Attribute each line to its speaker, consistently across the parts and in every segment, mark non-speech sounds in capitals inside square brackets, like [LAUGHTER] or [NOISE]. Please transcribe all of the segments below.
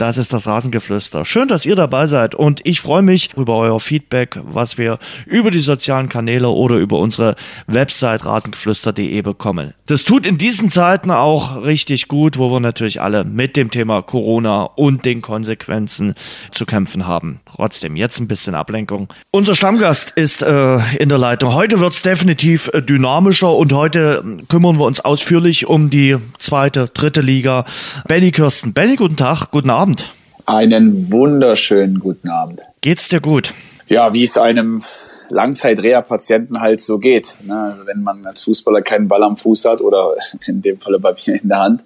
Speaker 1: Das ist das Rasengeflüster. Schön, dass ihr dabei seid und ich freue mich über euer Feedback, was wir über die sozialen Kanäle oder über unsere Website rasengeflüster.de bekommen. Das tut in diesen Zeiten auch richtig gut, wo wir natürlich alle mit dem Thema Corona und den Konsequenzen zu kämpfen haben. Trotzdem jetzt ein bisschen Ablenkung. Unser Stammgast ist äh, in der Leitung. Heute wird es definitiv äh, dynamischer und heute kümmern wir uns ausführlich um die zweite, dritte Liga. Benny Kirsten. Benny, guten Tag, guten Abend. Abend.
Speaker 2: Einen wunderschönen guten Abend.
Speaker 1: Geht's dir gut?
Speaker 2: Ja, wie es einem Langzeit-Reha-Patienten halt so geht. Ne? Wenn man als Fußballer keinen Ball am Fuß hat oder [LAUGHS] in dem Falle bei mir in der Hand,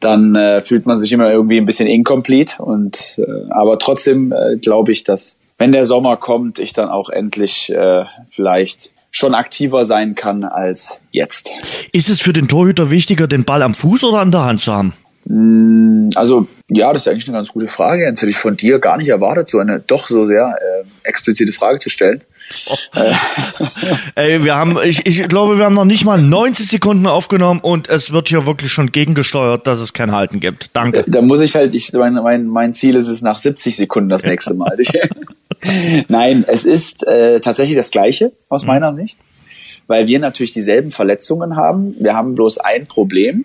Speaker 2: dann äh, fühlt man sich immer irgendwie ein bisschen incomplete. Und äh, aber trotzdem äh, glaube ich, dass wenn der Sommer kommt, ich dann auch endlich äh, vielleicht schon aktiver sein kann als jetzt.
Speaker 1: Ist es für den Torhüter wichtiger, den Ball am Fuß oder an der Hand zu haben?
Speaker 2: Mm, also ja, das ist eigentlich eine ganz gute Frage. Jetzt hätte ich von dir gar nicht erwartet, so eine doch so sehr äh, explizite Frage zu stellen. Oh. [LAUGHS]
Speaker 1: Ey, wir haben, ich, ich glaube, wir haben noch nicht mal 90 Sekunden aufgenommen und es wird hier wirklich schon gegengesteuert, dass es kein Halten gibt. Danke.
Speaker 2: Da, da muss ich halt, ich, mein, mein, mein Ziel ist es nach 70 Sekunden das nächste Mal. [LAUGHS] Nein, es ist äh, tatsächlich das Gleiche aus mhm. meiner Sicht, weil wir natürlich dieselben Verletzungen haben. Wir haben bloß ein Problem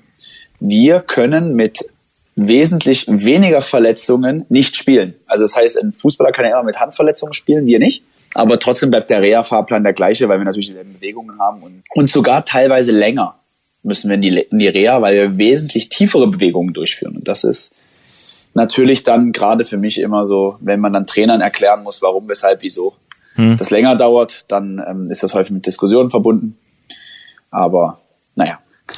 Speaker 2: wir können mit wesentlich weniger Verletzungen nicht spielen. Also das heißt, ein Fußballer kann ja immer mit Handverletzungen spielen, wir nicht. Aber trotzdem bleibt der Reha-Fahrplan der gleiche, weil wir natürlich dieselben Bewegungen haben und, und sogar teilweise länger müssen wir in die, in die Reha, weil wir wesentlich tiefere Bewegungen durchführen. Und das ist natürlich dann gerade für mich immer so, wenn man dann Trainern erklären muss, warum, weshalb, wieso, hm. das länger dauert, dann ähm, ist das häufig mit Diskussionen verbunden. Aber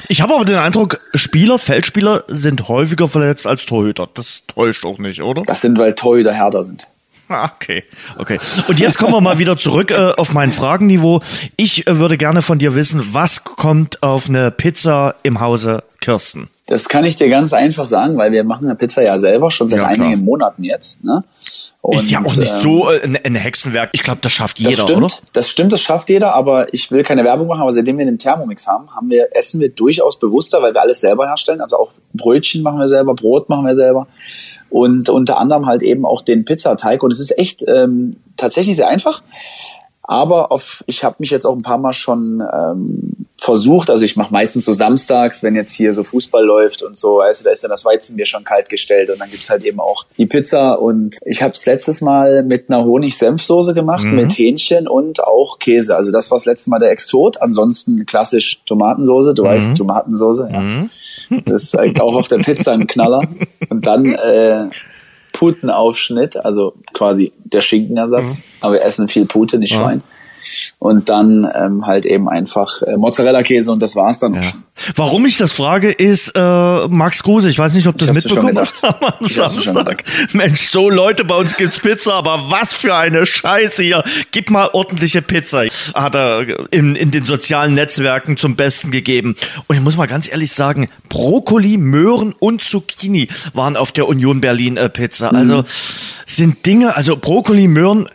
Speaker 1: ich habe aber den Eindruck, Spieler, Feldspieler sind häufiger verletzt als Torhüter. Das täuscht auch nicht, oder?
Speaker 2: Das sind, weil Torhüter härter sind. [LAUGHS]
Speaker 1: Ah, okay, okay. Und jetzt kommen wir mal wieder zurück äh, auf mein Fragenniveau. Ich äh, würde gerne von dir wissen, was kommt auf eine Pizza im Hause Kirsten?
Speaker 2: Das kann ich dir ganz einfach sagen, weil wir machen eine Pizza ja selber schon seit ja, einigen Monaten jetzt. Ne?
Speaker 1: Und, ist ja auch nicht ähm, so äh, ein, ein Hexenwerk. Ich glaube, das schafft jeder,
Speaker 2: das stimmt,
Speaker 1: oder?
Speaker 2: Das stimmt, das schafft jeder, aber ich will keine Werbung machen, aber seitdem wir den Thermomix haben, haben wir, essen wir durchaus bewusster, weil wir alles selber herstellen. Also auch Brötchen machen wir selber, Brot machen wir selber und unter anderem halt eben auch den Pizzateig. Und es ist echt ähm, tatsächlich sehr einfach. Aber auf, ich habe mich jetzt auch ein paar Mal schon ähm, versucht, also ich mache meistens so samstags, wenn jetzt hier so Fußball läuft und so, also da ist dann das Weizenbier schon kalt gestellt und dann gibt's halt eben auch die Pizza und ich habe es letztes Mal mit einer Honig-Senfsoße gemacht, mhm. mit Hähnchen und auch Käse. Also das war das letzte Mal der Exot, ansonsten klassisch Tomatensoße, du mhm. weißt, Tomatensoße, ja. Mhm. Das ist eigentlich auch auf der Pizza ein Knaller. Und dann äh, Putenaufschnitt, also quasi der Schinkenersatz. Mhm. Aber wir essen viel Pute, nicht Schwein. Und dann ähm, halt eben einfach äh, Mozzarella-Käse und das war's dann. Ja.
Speaker 1: Warum ich das frage, ist äh, Max Kruse. Ich weiß nicht, ob du das mitbekommen hast am Samstag. Mensch, so Leute, bei uns gibt's Pizza, aber was für eine Scheiße hier. Gib mal ordentliche Pizza. Hat er in, in den sozialen Netzwerken zum Besten gegeben. Und ich muss mal ganz ehrlich sagen, Brokkoli, Möhren und Zucchini waren auf der Union Berlin äh, Pizza. Also mhm. sind Dinge, also Brokkoli, Möhren,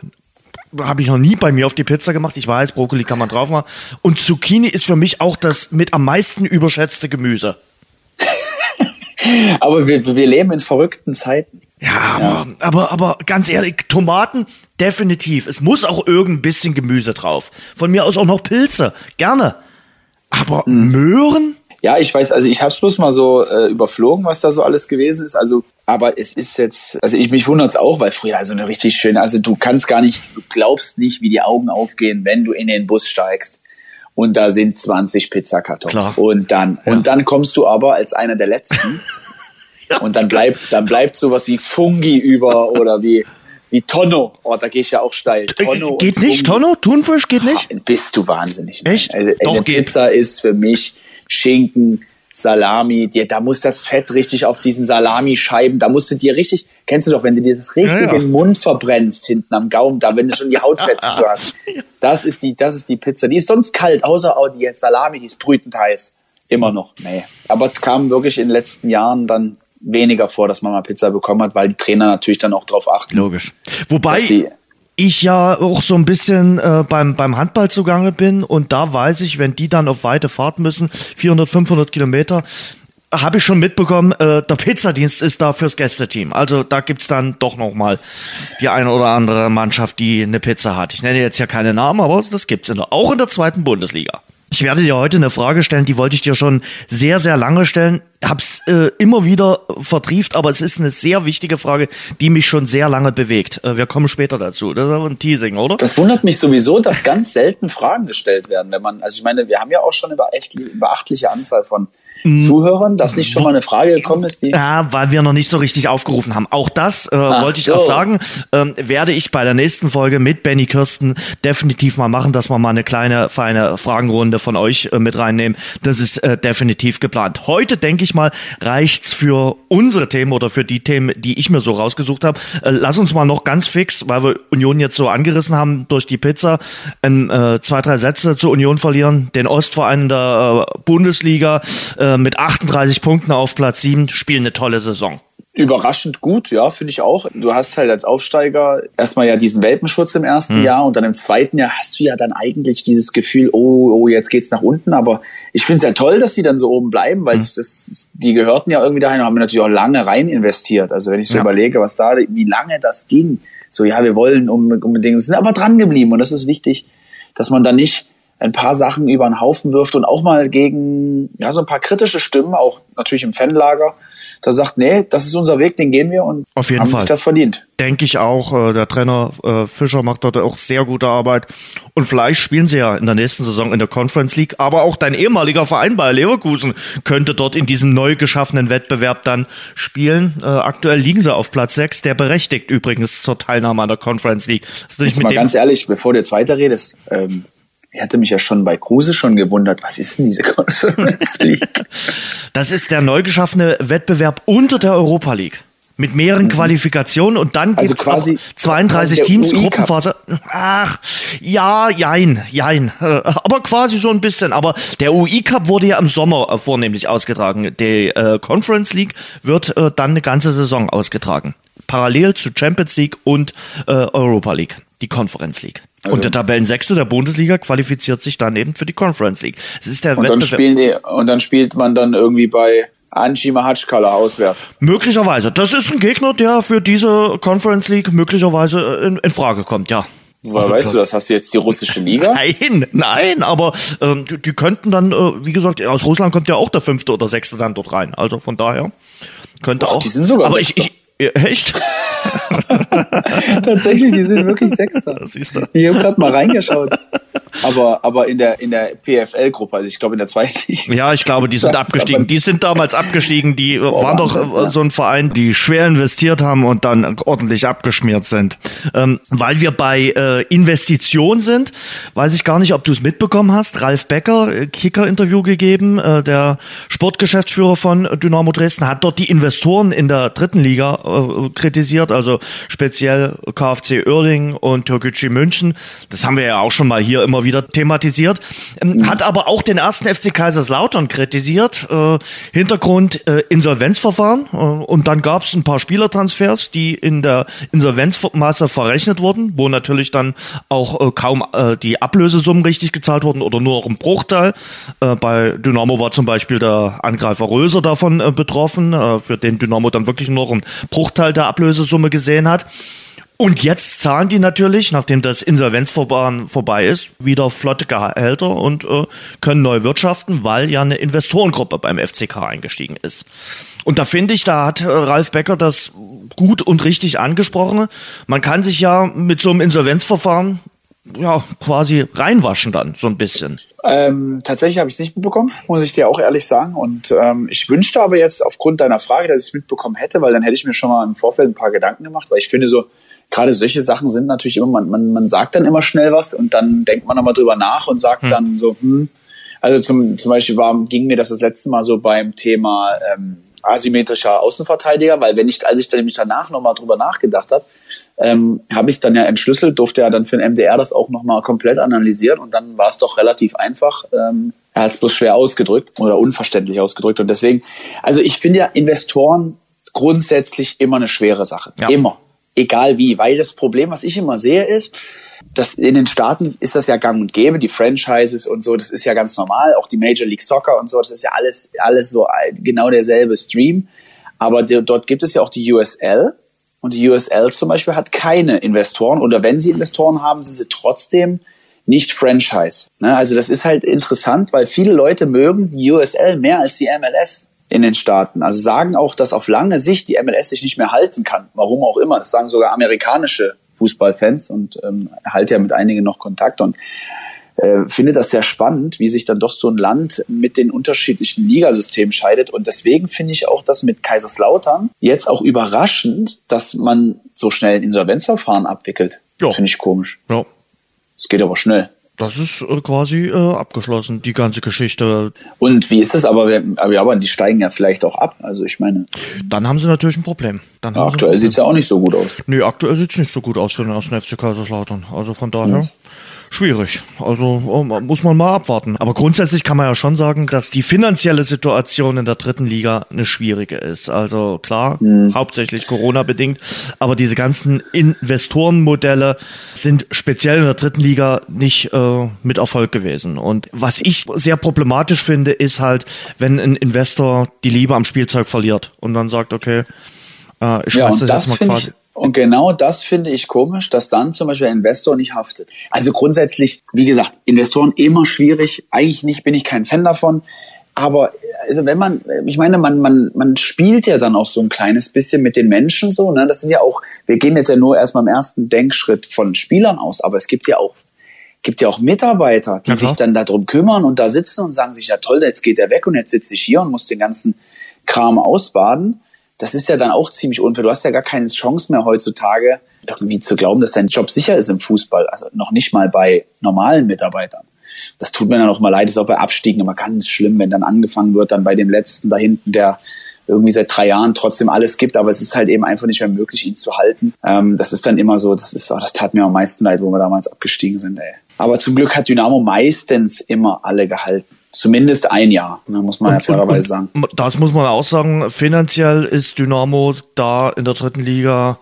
Speaker 1: habe ich noch nie bei mir auf die Pizza gemacht. Ich weiß, Brokkoli kann man drauf machen. Und Zucchini ist für mich auch das mit am meisten überschätzte Gemüse. [LAUGHS]
Speaker 2: aber wir, wir leben in verrückten Zeiten.
Speaker 1: Ja, aber, ja. aber, aber ganz ehrlich, Tomaten, definitiv. Es muss auch irgendein bisschen Gemüse drauf. Von mir aus auch noch Pilze. Gerne. Aber mhm. Möhren?
Speaker 2: Ja, ich weiß, also ich habe bloß mal so äh, überflogen, was da so alles gewesen ist. Also, aber es ist jetzt, also ich mich wundert's auch, weil früher also eine richtig schöne, also du kannst gar nicht, du glaubst nicht, wie die Augen aufgehen, wenn du in den Bus steigst und da sind 20 Pizzakartons Klar. und dann ja. und dann kommst du aber als einer der letzten [LAUGHS] ja. und dann bleibt dann bleibt sowas wie Fungi über oder wie wie Tonno. Oh, da gehe ich ja auch steil.
Speaker 1: Äh, Tonno geht nicht, Tonno? Thunfisch geht nicht?
Speaker 2: Ach, bist du wahnsinnig.
Speaker 1: Echt?
Speaker 2: Also,
Speaker 1: Doch,
Speaker 2: eine geht. Pizza ist für mich Schinken, Salami, dir, da muss das Fett richtig auf diesen Salamischeiben, da musst du dir richtig, kennst du doch, wenn du dir das richtig ja, ja. den Mund verbrennst hinten am Gaumen, da wenn du schon die Hautfetzen so hast. Das ist die, das ist die Pizza. Die ist sonst kalt, außer auch die Salami, die ist brütend heiß. Immer noch. Nee. Aber kam wirklich in den letzten Jahren dann weniger vor, dass man mal Pizza bekommen hat, weil die Trainer natürlich dann auch drauf achten.
Speaker 1: Logisch. Wobei, ich ja auch so ein bisschen äh, beim, beim Handball zugange bin und da weiß ich, wenn die dann auf weite Fahrt müssen, 400, 500 Kilometer, habe ich schon mitbekommen, äh, der Pizzadienst ist da fürs Gästeteam. Also da gibt's dann doch noch mal die eine oder andere Mannschaft, die eine Pizza hat. Ich nenne jetzt ja keine Namen, aber das gibt's in auch in der zweiten Bundesliga. Ich werde dir heute eine Frage stellen, die wollte ich dir schon sehr, sehr lange stellen. Hab's äh, immer wieder vertrieft, aber es ist eine sehr wichtige Frage, die mich schon sehr lange bewegt. Äh, wir kommen später dazu. Das ist aber ein Teasing, oder?
Speaker 2: Das wundert mich sowieso, dass ganz selten Fragen gestellt werden, wenn man, also ich meine, wir haben ja auch schon eine echt beachtliche Anzahl von. Zuhörern, dass nicht schon mal eine Frage gekommen ist, die.
Speaker 1: Ja, weil wir noch nicht so richtig aufgerufen haben. Auch das äh, wollte ich so. auch sagen, ähm, werde ich bei der nächsten Folge mit Benny Kirsten definitiv mal machen, dass wir mal eine kleine, feine Fragenrunde von euch äh, mit reinnehmen. Das ist äh, definitiv geplant. Heute, denke ich mal, reicht's für unsere Themen oder für die Themen, die ich mir so rausgesucht habe. Äh, lass uns mal noch ganz fix, weil wir Union jetzt so angerissen haben durch die Pizza, ähm, äh, zwei, drei Sätze zur Union verlieren. Den Ostverein der äh, Bundesliga äh, äh, mit 38 Punkten auf Platz 7, spielen eine tolle Saison.
Speaker 2: Überraschend gut, ja, finde ich auch. Du hast halt als Aufsteiger erstmal ja diesen Welpenschutz im ersten mhm. Jahr und dann im zweiten Jahr hast du ja dann eigentlich dieses Gefühl, oh, oh, jetzt geht's nach unten. Aber ich finde es ja toll, dass die dann so oben bleiben, weil mhm. das, die gehörten ja irgendwie dahin und haben natürlich auch lange rein investiert. Also wenn ich so ja. überlege, was da, wie lange das ging, so ja, wir wollen unbedingt, sind aber dran geblieben und das ist wichtig, dass man da nicht ein paar Sachen über den Haufen wirft und auch mal gegen ja so ein paar kritische Stimmen, auch natürlich im Fanlager, da sagt, nee, das ist unser Weg, den gehen wir und
Speaker 1: Auf jeden
Speaker 2: haben
Speaker 1: Fall.
Speaker 2: sich das verdient.
Speaker 1: Denke ich auch. Äh, der Trainer äh, Fischer macht dort auch sehr gute Arbeit. Und vielleicht spielen sie ja in der nächsten Saison in der Conference League. Aber auch dein ehemaliger Verein bei Leverkusen könnte dort in diesem neu geschaffenen Wettbewerb dann spielen. Äh, aktuell liegen sie auf Platz 6, der berechtigt übrigens zur Teilnahme an der Conference League.
Speaker 2: Jetzt mal ganz ehrlich, bevor du jetzt weiterredest, ähm, ich hatte mich ja schon bei Kruse schon gewundert, was ist denn diese [LAUGHS] Conference League?
Speaker 1: Das ist der neu geschaffene Wettbewerb unter der Europa League. Mit mehreren mhm. Qualifikationen und dann also gibt's quasi 32 quasi Teams, Gruppenphase. Ach, ja, jein, jein. [LAUGHS] Aber quasi so ein bisschen. Aber der UI Cup wurde ja im Sommer äh, vornehmlich ausgetragen. Die äh, Conference League wird äh, dann eine ganze Saison ausgetragen. Parallel zu Champions League und äh, Europa League, die Conference League. Also und der Tabellensechste der Bundesliga qualifiziert sich dann eben für die Conference League.
Speaker 2: Das ist der und dann spielen die, und dann spielt man dann irgendwie bei Anji Mahatschkala auswärts.
Speaker 1: Möglicherweise. Das ist ein Gegner, der für diese Conference League möglicherweise in, in Frage kommt, ja.
Speaker 2: Woher also, weißt du das? Hast du jetzt die russische Liga? [LAUGHS]
Speaker 1: Nein, nein, aber ähm, die, die könnten dann, äh, wie gesagt, aus Russland kommt ja auch der fünfte oder sechste dann dort rein. Also von daher könnte Och, auch.
Speaker 2: Die sind sogar
Speaker 1: aber ich, ich, Echt? [LAUGHS]
Speaker 2: Tatsächlich, die sind wirklich [LAUGHS] Sechster. Siehst du. Ich habe gerade mal reingeschaut. Aber, aber in der, in der PFL-Gruppe, also ich glaube in der zweiten Liga.
Speaker 1: Ja, ich glaube, die sind das abgestiegen. Die sind damals abgestiegen. Die oh, waren Wahnsinn, doch äh, ja. so ein Verein, die schwer investiert haben und dann ordentlich abgeschmiert sind. Ähm, weil wir bei äh, Investition sind, weiß ich gar nicht, ob du es mitbekommen hast. Ralf Becker, äh, Kicker-Interview gegeben, äh, der Sportgeschäftsführer von Dynamo Dresden, hat dort die Investoren in der dritten Liga äh, kritisiert, also speziell KfC Oerding und Türkgücü München. Das haben wir ja auch schon mal hier immer wieder thematisiert. Ähm, mhm. Hat aber auch den ersten FC Kaiserslautern kritisiert. Äh, Hintergrund äh, Insolvenzverfahren. Äh, und dann gab es ein paar Spielertransfers, die in der Insolvenzmasse verrechnet wurden, wo natürlich dann auch äh, kaum äh, die Ablösesummen richtig gezahlt wurden oder nur noch ein Bruchteil. Äh, bei Dynamo war zum Beispiel der Angreifer Röser davon betroffen, für den Dynamo dann wirklich nur noch ein Bruchteil der Ablösesumme gesehen hat. Und jetzt zahlen die natürlich, nachdem das Insolvenzverfahren vorbei ist, wieder flotte Gehälter und äh, können neu wirtschaften, weil ja eine Investorengruppe beim FCK eingestiegen ist. Und da finde ich, da hat äh, Ralf Becker das gut und richtig angesprochen. Man kann sich ja mit so einem Insolvenzverfahren ja quasi reinwaschen dann so ein bisschen.
Speaker 2: Ähm, tatsächlich habe ich es nicht mitbekommen, muss ich dir auch ehrlich sagen. Und ähm, ich wünschte aber jetzt aufgrund deiner Frage, dass ich es mitbekommen hätte, weil dann hätte ich mir schon mal im Vorfeld ein paar Gedanken gemacht, weil ich finde so, gerade solche Sachen sind natürlich immer, man, man, man sagt dann immer schnell was und dann denkt man nochmal drüber nach und sagt hm. dann so, hm. Also zum, zum Beispiel war, ging mir das das letzte Mal so beim Thema ähm, asymmetrischer Außenverteidiger, weil wenn ich, als ich dann nämlich danach nochmal drüber nachgedacht habe, ähm, habe ich es dann ja entschlüsselt, durfte ja dann für den MDR das auch nochmal komplett analysieren und dann war es doch relativ einfach. Ähm, er hat es bloß schwer ausgedrückt oder unverständlich ausgedrückt und deswegen, also ich finde ja Investoren grundsätzlich immer eine schwere Sache. Ja. Immer egal wie, weil das Problem, was ich immer sehe, ist, dass in den Staaten ist das ja gang und gäbe, die Franchises und so, das ist ja ganz normal, auch die Major League Soccer und so, das ist ja alles, alles so genau derselbe Stream. Aber dort gibt es ja auch die USL und die USL zum Beispiel hat keine Investoren oder wenn sie Investoren haben, sind sie trotzdem nicht Franchise. Ne? Also das ist halt interessant, weil viele Leute mögen die USL mehr als die MLS in den Staaten. Also sagen auch, dass auf lange Sicht die MLS sich nicht mehr halten kann. Warum auch immer. Das sagen sogar amerikanische Fußballfans und ähm, halte ja mit einigen noch Kontakt und äh, finde das sehr spannend, wie sich dann doch so ein Land mit den unterschiedlichen Ligasystemen scheidet. Und deswegen finde ich auch das mit Kaiserslautern jetzt auch überraschend, dass man so schnell ein Insolvenzverfahren abwickelt. Ja. Finde ich komisch. Ja. Es geht aber schnell.
Speaker 1: Das ist äh, quasi äh, abgeschlossen, die ganze Geschichte.
Speaker 2: Und wie ist das? Aber, wir, aber die steigen ja vielleicht auch ab. Also ich meine.
Speaker 1: Dann haben sie natürlich ein Problem. Dann
Speaker 2: ja, aktuell sieht es ja auch nicht so gut aus.
Speaker 1: Nee, aktuell sieht es nicht so gut aus für den ersten FC Kaiserslautern. Also von daher. Hm schwierig. Also oh, muss man mal abwarten. Aber grundsätzlich kann man ja schon sagen, dass die finanzielle Situation in der dritten Liga eine schwierige ist. Also klar, mhm. hauptsächlich Corona bedingt, aber diese ganzen Investorenmodelle sind speziell in der dritten Liga nicht äh, mit Erfolg gewesen. Und was ich sehr problematisch finde, ist halt, wenn ein Investor die Liebe am Spielzeug verliert und dann sagt, okay,
Speaker 2: äh, ich schmeiß ja, das, das jetzt mal quasi. Und genau das finde ich komisch, dass dann zum Beispiel der Investor nicht haftet. Also grundsätzlich, wie gesagt, Investoren immer schwierig. Eigentlich nicht, bin ich kein Fan davon. Aber also wenn man, ich meine, man, man, man spielt ja dann auch so ein kleines bisschen mit den Menschen so. Ne? Das sind ja auch, wir gehen jetzt ja nur erstmal im ersten Denkschritt von Spielern aus, aber es gibt ja auch gibt ja auch Mitarbeiter, die ja, sich dann darum kümmern und da sitzen und sagen sich, ja toll, jetzt geht er weg und jetzt sitze ich hier und muss den ganzen Kram ausbaden das ist ja dann auch ziemlich unfair. Du hast ja gar keine Chance mehr heutzutage, irgendwie zu glauben, dass dein Job sicher ist im Fußball. Also noch nicht mal bei normalen Mitarbeitern. Das tut mir dann auch mal leid, das ist auch bei Abstiegen immer ganz schlimm, wenn dann angefangen wird, dann bei dem letzten da hinten, der irgendwie seit drei Jahren trotzdem alles gibt, aber es ist halt eben einfach nicht mehr möglich, ihn zu halten. Ähm, das ist dann immer so, das ist, das tat mir am meisten leid, wo wir damals abgestiegen sind, ey. Aber zum Glück hat Dynamo meistens immer alle gehalten. Zumindest ein Jahr, ne, muss man und, ja fairerweise sagen.
Speaker 1: Das muss man auch sagen. Finanziell ist Dynamo da in der dritten Liga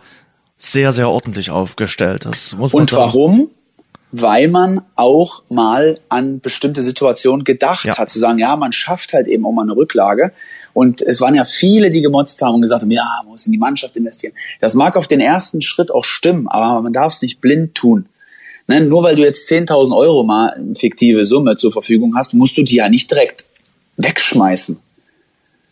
Speaker 1: sehr, sehr ordentlich aufgestellt. Das muss
Speaker 2: man und sagen. warum? Weil man auch mal an bestimmte Situationen gedacht ja. hat, zu sagen, ja, man schafft halt eben auch mal eine Rücklage. Und es waren ja viele, die gemotzt haben und gesagt haben, ja, man muss in die Mannschaft investieren. Das mag auf den ersten Schritt auch stimmen, aber man darf es nicht blind tun. Ne? Nur weil du jetzt 10.000 Euro mal fiktive Summe zur Verfügung hast, musst du die ja nicht direkt wegschmeißen.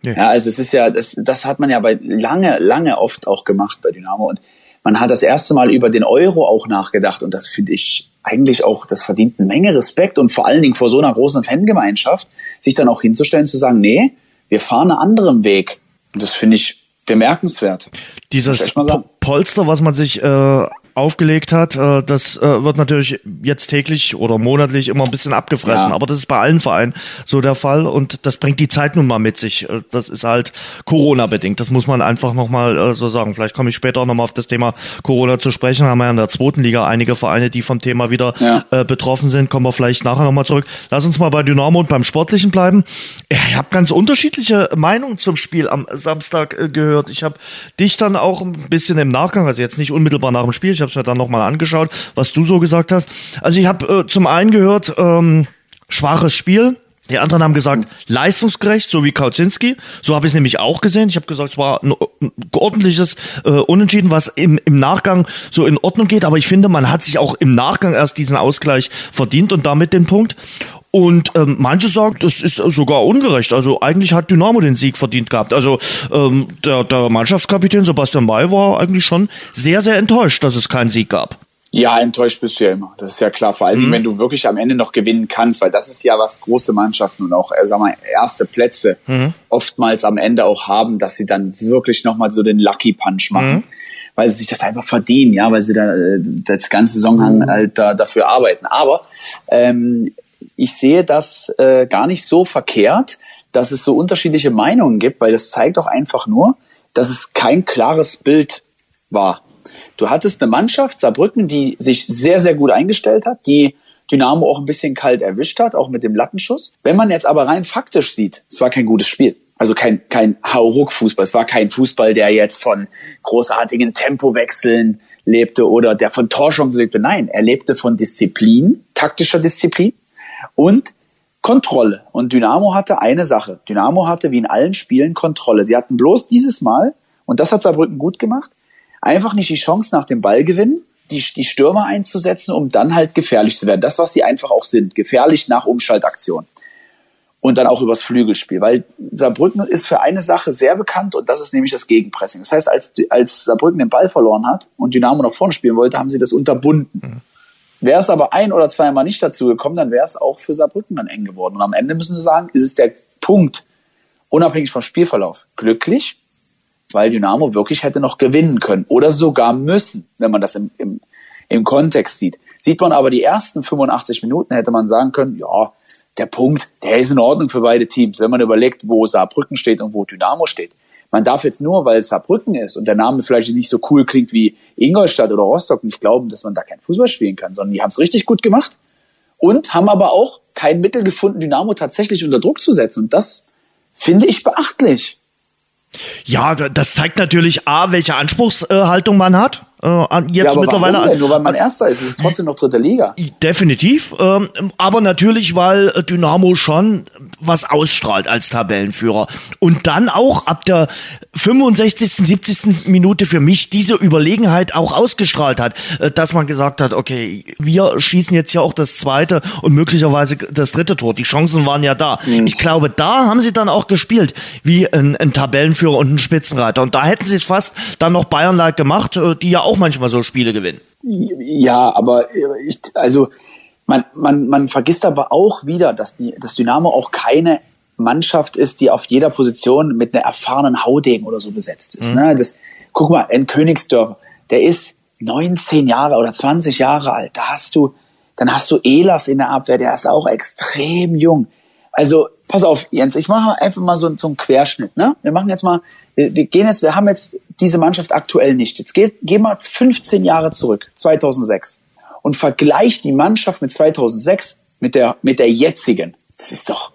Speaker 2: Ja. ja, also es ist ja, das, das hat man ja bei lange, lange oft auch gemacht bei Dynamo und man hat das erste Mal über den Euro auch nachgedacht und das finde ich eigentlich auch, das verdient eine Menge Respekt und vor allen Dingen vor so einer großen Fangemeinschaft, sich dann auch hinzustellen, zu sagen, nee, wir fahren einen anderen Weg. Und das finde ich bemerkenswert.
Speaker 1: Dieses Polster, was man sich äh, aufgelegt hat, äh, das äh, wird natürlich jetzt täglich oder monatlich immer ein bisschen abgefressen. Ja. Aber das ist bei allen Vereinen so der Fall und das bringt die Zeit nun mal mit sich. Äh, das ist halt Corona-bedingt. Das muss man einfach nochmal äh, so sagen. Vielleicht komme ich später auch nochmal auf das Thema Corona zu sprechen. Haben wir ja in der zweiten Liga einige Vereine, die vom Thema wieder ja. äh, betroffen sind. Kommen wir vielleicht nachher nochmal zurück. Lass uns mal bei Dynamo und beim Sportlichen bleiben. Ich habe ganz unterschiedliche Meinungen zum Spiel am Samstag äh, gehört. Ich habe dich dann auch ein bisschen im Nachgang, also jetzt nicht unmittelbar nach dem Spiel, ich habe es mir dann nochmal angeschaut, was du so gesagt hast. Also ich habe äh, zum einen gehört, ähm, schwaches Spiel. Die anderen haben gesagt, leistungsgerecht, so wie Kauzinski. So habe ich es nämlich auch gesehen. Ich habe gesagt, es war ein, ein ordentliches äh, Unentschieden, was im, im Nachgang so in Ordnung geht. Aber ich finde, man hat sich auch im Nachgang erst diesen Ausgleich verdient und damit den Punkt. Und ähm, manche sagen, das ist sogar ungerecht. Also eigentlich hat Dynamo den Sieg verdient gehabt. Also ähm, der, der Mannschaftskapitän Sebastian May war eigentlich schon sehr, sehr enttäuscht, dass es keinen Sieg gab.
Speaker 2: Ja, enttäuscht bist du ja immer. Das ist ja klar. Vor allem, mhm. wenn du wirklich am Ende noch gewinnen kannst, weil das ist ja was große Mannschaften und auch, äh, sag mal, erste Plätze mhm. oftmals am Ende auch haben, dass sie dann wirklich nochmal so den Lucky Punch machen. Mhm. Weil sie sich das einfach verdienen, ja, weil sie da äh, das ganze Saison halt da, dafür arbeiten. Aber ähm, ich sehe das äh, gar nicht so verkehrt, dass es so unterschiedliche Meinungen gibt, weil das zeigt auch einfach nur, dass es kein klares Bild war. Du hattest eine Mannschaft, Saarbrücken, die sich sehr, sehr gut eingestellt hat, die Dynamo auch ein bisschen kalt erwischt hat, auch mit dem Lattenschuss. Wenn man jetzt aber rein faktisch sieht, es war kein gutes Spiel. Also kein, kein Hauruck-Fußball. Es war kein Fußball, der jetzt von großartigen Tempowechseln lebte oder der von Torchancen lebte. Nein, er lebte von Disziplin, taktischer Disziplin und Kontrolle. Und Dynamo hatte eine Sache. Dynamo hatte wie in allen Spielen Kontrolle. Sie hatten bloß dieses Mal, und das hat Saarbrücken gut gemacht, einfach nicht die Chance nach dem Ball gewinnen, die, die Stürmer einzusetzen, um dann halt gefährlich zu werden. Das, was sie einfach auch sind. Gefährlich nach Umschaltaktion. Und dann auch übers Flügelspiel. Weil Saarbrücken ist für eine Sache sehr bekannt und das ist nämlich das Gegenpressing. Das heißt, als, als Saarbrücken den Ball verloren hat und Dynamo nach vorne spielen wollte, haben sie das unterbunden. Wäre es aber ein oder zweimal nicht dazu gekommen, dann wäre es auch für Saarbrücken dann eng geworden. Und am Ende müssen sie sagen, ist es der Punkt, unabhängig vom Spielverlauf, glücklich, weil Dynamo wirklich hätte noch gewinnen können oder sogar müssen, wenn man das im, im, im Kontext sieht. Sieht man aber die ersten 85 Minuten, hätte man sagen können, ja, der Punkt, der ist in Ordnung für beide Teams, wenn man überlegt, wo Saarbrücken steht und wo Dynamo steht. Man darf jetzt nur, weil es Saarbrücken ist und der Name vielleicht nicht so cool klingt wie Ingolstadt oder Rostock, nicht glauben, dass man da kein Fußball spielen kann, sondern die haben es richtig gut gemacht und haben aber auch kein Mittel gefunden, Dynamo tatsächlich unter Druck zu setzen. Und das finde ich beachtlich.
Speaker 1: Ja, das zeigt natürlich A, welche Anspruchshaltung man hat äh, jetzt ja, mittlerweile.
Speaker 2: Warum denn? Nur weil man Erster ist, ist es trotzdem noch dritte Liga.
Speaker 1: Definitiv, ähm, aber natürlich, weil Dynamo schon was ausstrahlt als Tabellenführer und dann auch ab der 65., 70. Minute für mich diese Überlegenheit auch ausgestrahlt hat, äh, dass man gesagt hat, okay, wir schießen jetzt ja auch das zweite und möglicherweise das dritte Tor. Die Chancen waren ja da. Mhm. Ich glaube, da haben sie dann auch gespielt wie ein, ein Tabellenführer und ein Spitzenreiter und da hätten sie es fast dann noch Bayern-like gemacht, äh, die ja auch manchmal so Spiele gewinnen.
Speaker 2: Ja, aber ich, also man, man, man vergisst aber auch wieder, dass die, das Dynamo auch keine Mannschaft ist, die auf jeder Position mit einer erfahrenen Haudegen oder so besetzt ist. Mhm. Ne? Das, guck mal, ein Königsdörfer, der ist 19 Jahre oder 20 Jahre alt. Da hast du, dann hast du Elas in der Abwehr, der ist auch extrem jung. Also, pass auf, Jens, ich mache einfach mal so, so einen Querschnitt. Ne? Wir machen jetzt mal wir, wir gehen jetzt, wir haben jetzt diese Mannschaft aktuell nicht. Jetzt geht, gehen wir 15 Jahre zurück, 2006, und vergleicht die Mannschaft mit 2006 mit der, mit der jetzigen. Das ist doch,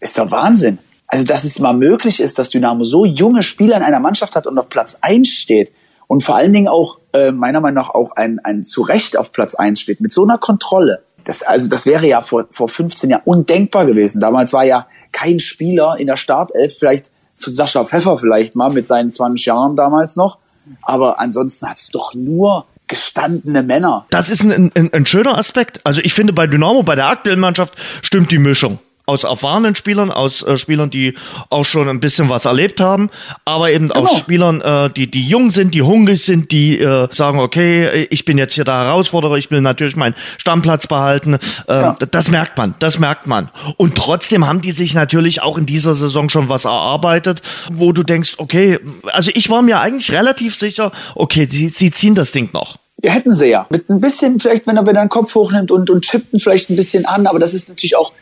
Speaker 2: ist doch Wahnsinn. Also, dass es mal möglich ist, dass Dynamo so junge Spieler in einer Mannschaft hat und auf Platz 1 steht und vor allen Dingen auch, äh, meiner Meinung nach, auch ein, ein zu Recht auf Platz 1 steht, mit so einer Kontrolle. Das, also, das wäre ja vor, vor 15 Jahren undenkbar gewesen. Damals war ja kein Spieler in der Startelf vielleicht für Sascha Pfeffer vielleicht mal mit seinen 20 Jahren damals noch. Aber ansonsten hat es doch nur gestandene Männer.
Speaker 1: Das ist ein, ein, ein schöner Aspekt. Also ich finde bei Dynamo, bei der aktuellen Mannschaft stimmt die Mischung aus erfahrenen Spielern, aus äh, Spielern, die auch schon ein bisschen was erlebt haben, aber eben genau. aus Spielern, äh, die die jung sind, die hungrig sind, die äh, sagen, okay, ich bin jetzt hier der Herausforderer, ich will natürlich meinen Stammplatz behalten. Äh, ja. Das merkt man, das merkt man. Und trotzdem haben die sich natürlich auch in dieser Saison schon was erarbeitet, wo du denkst, okay, also ich war mir eigentlich relativ sicher, okay, sie, sie ziehen das Ding noch.
Speaker 2: Ja, hätten sie ja. Mit ein bisschen, vielleicht, wenn er wieder den Kopf hochnimmt und, und chippten vielleicht ein bisschen an, aber das ist natürlich auch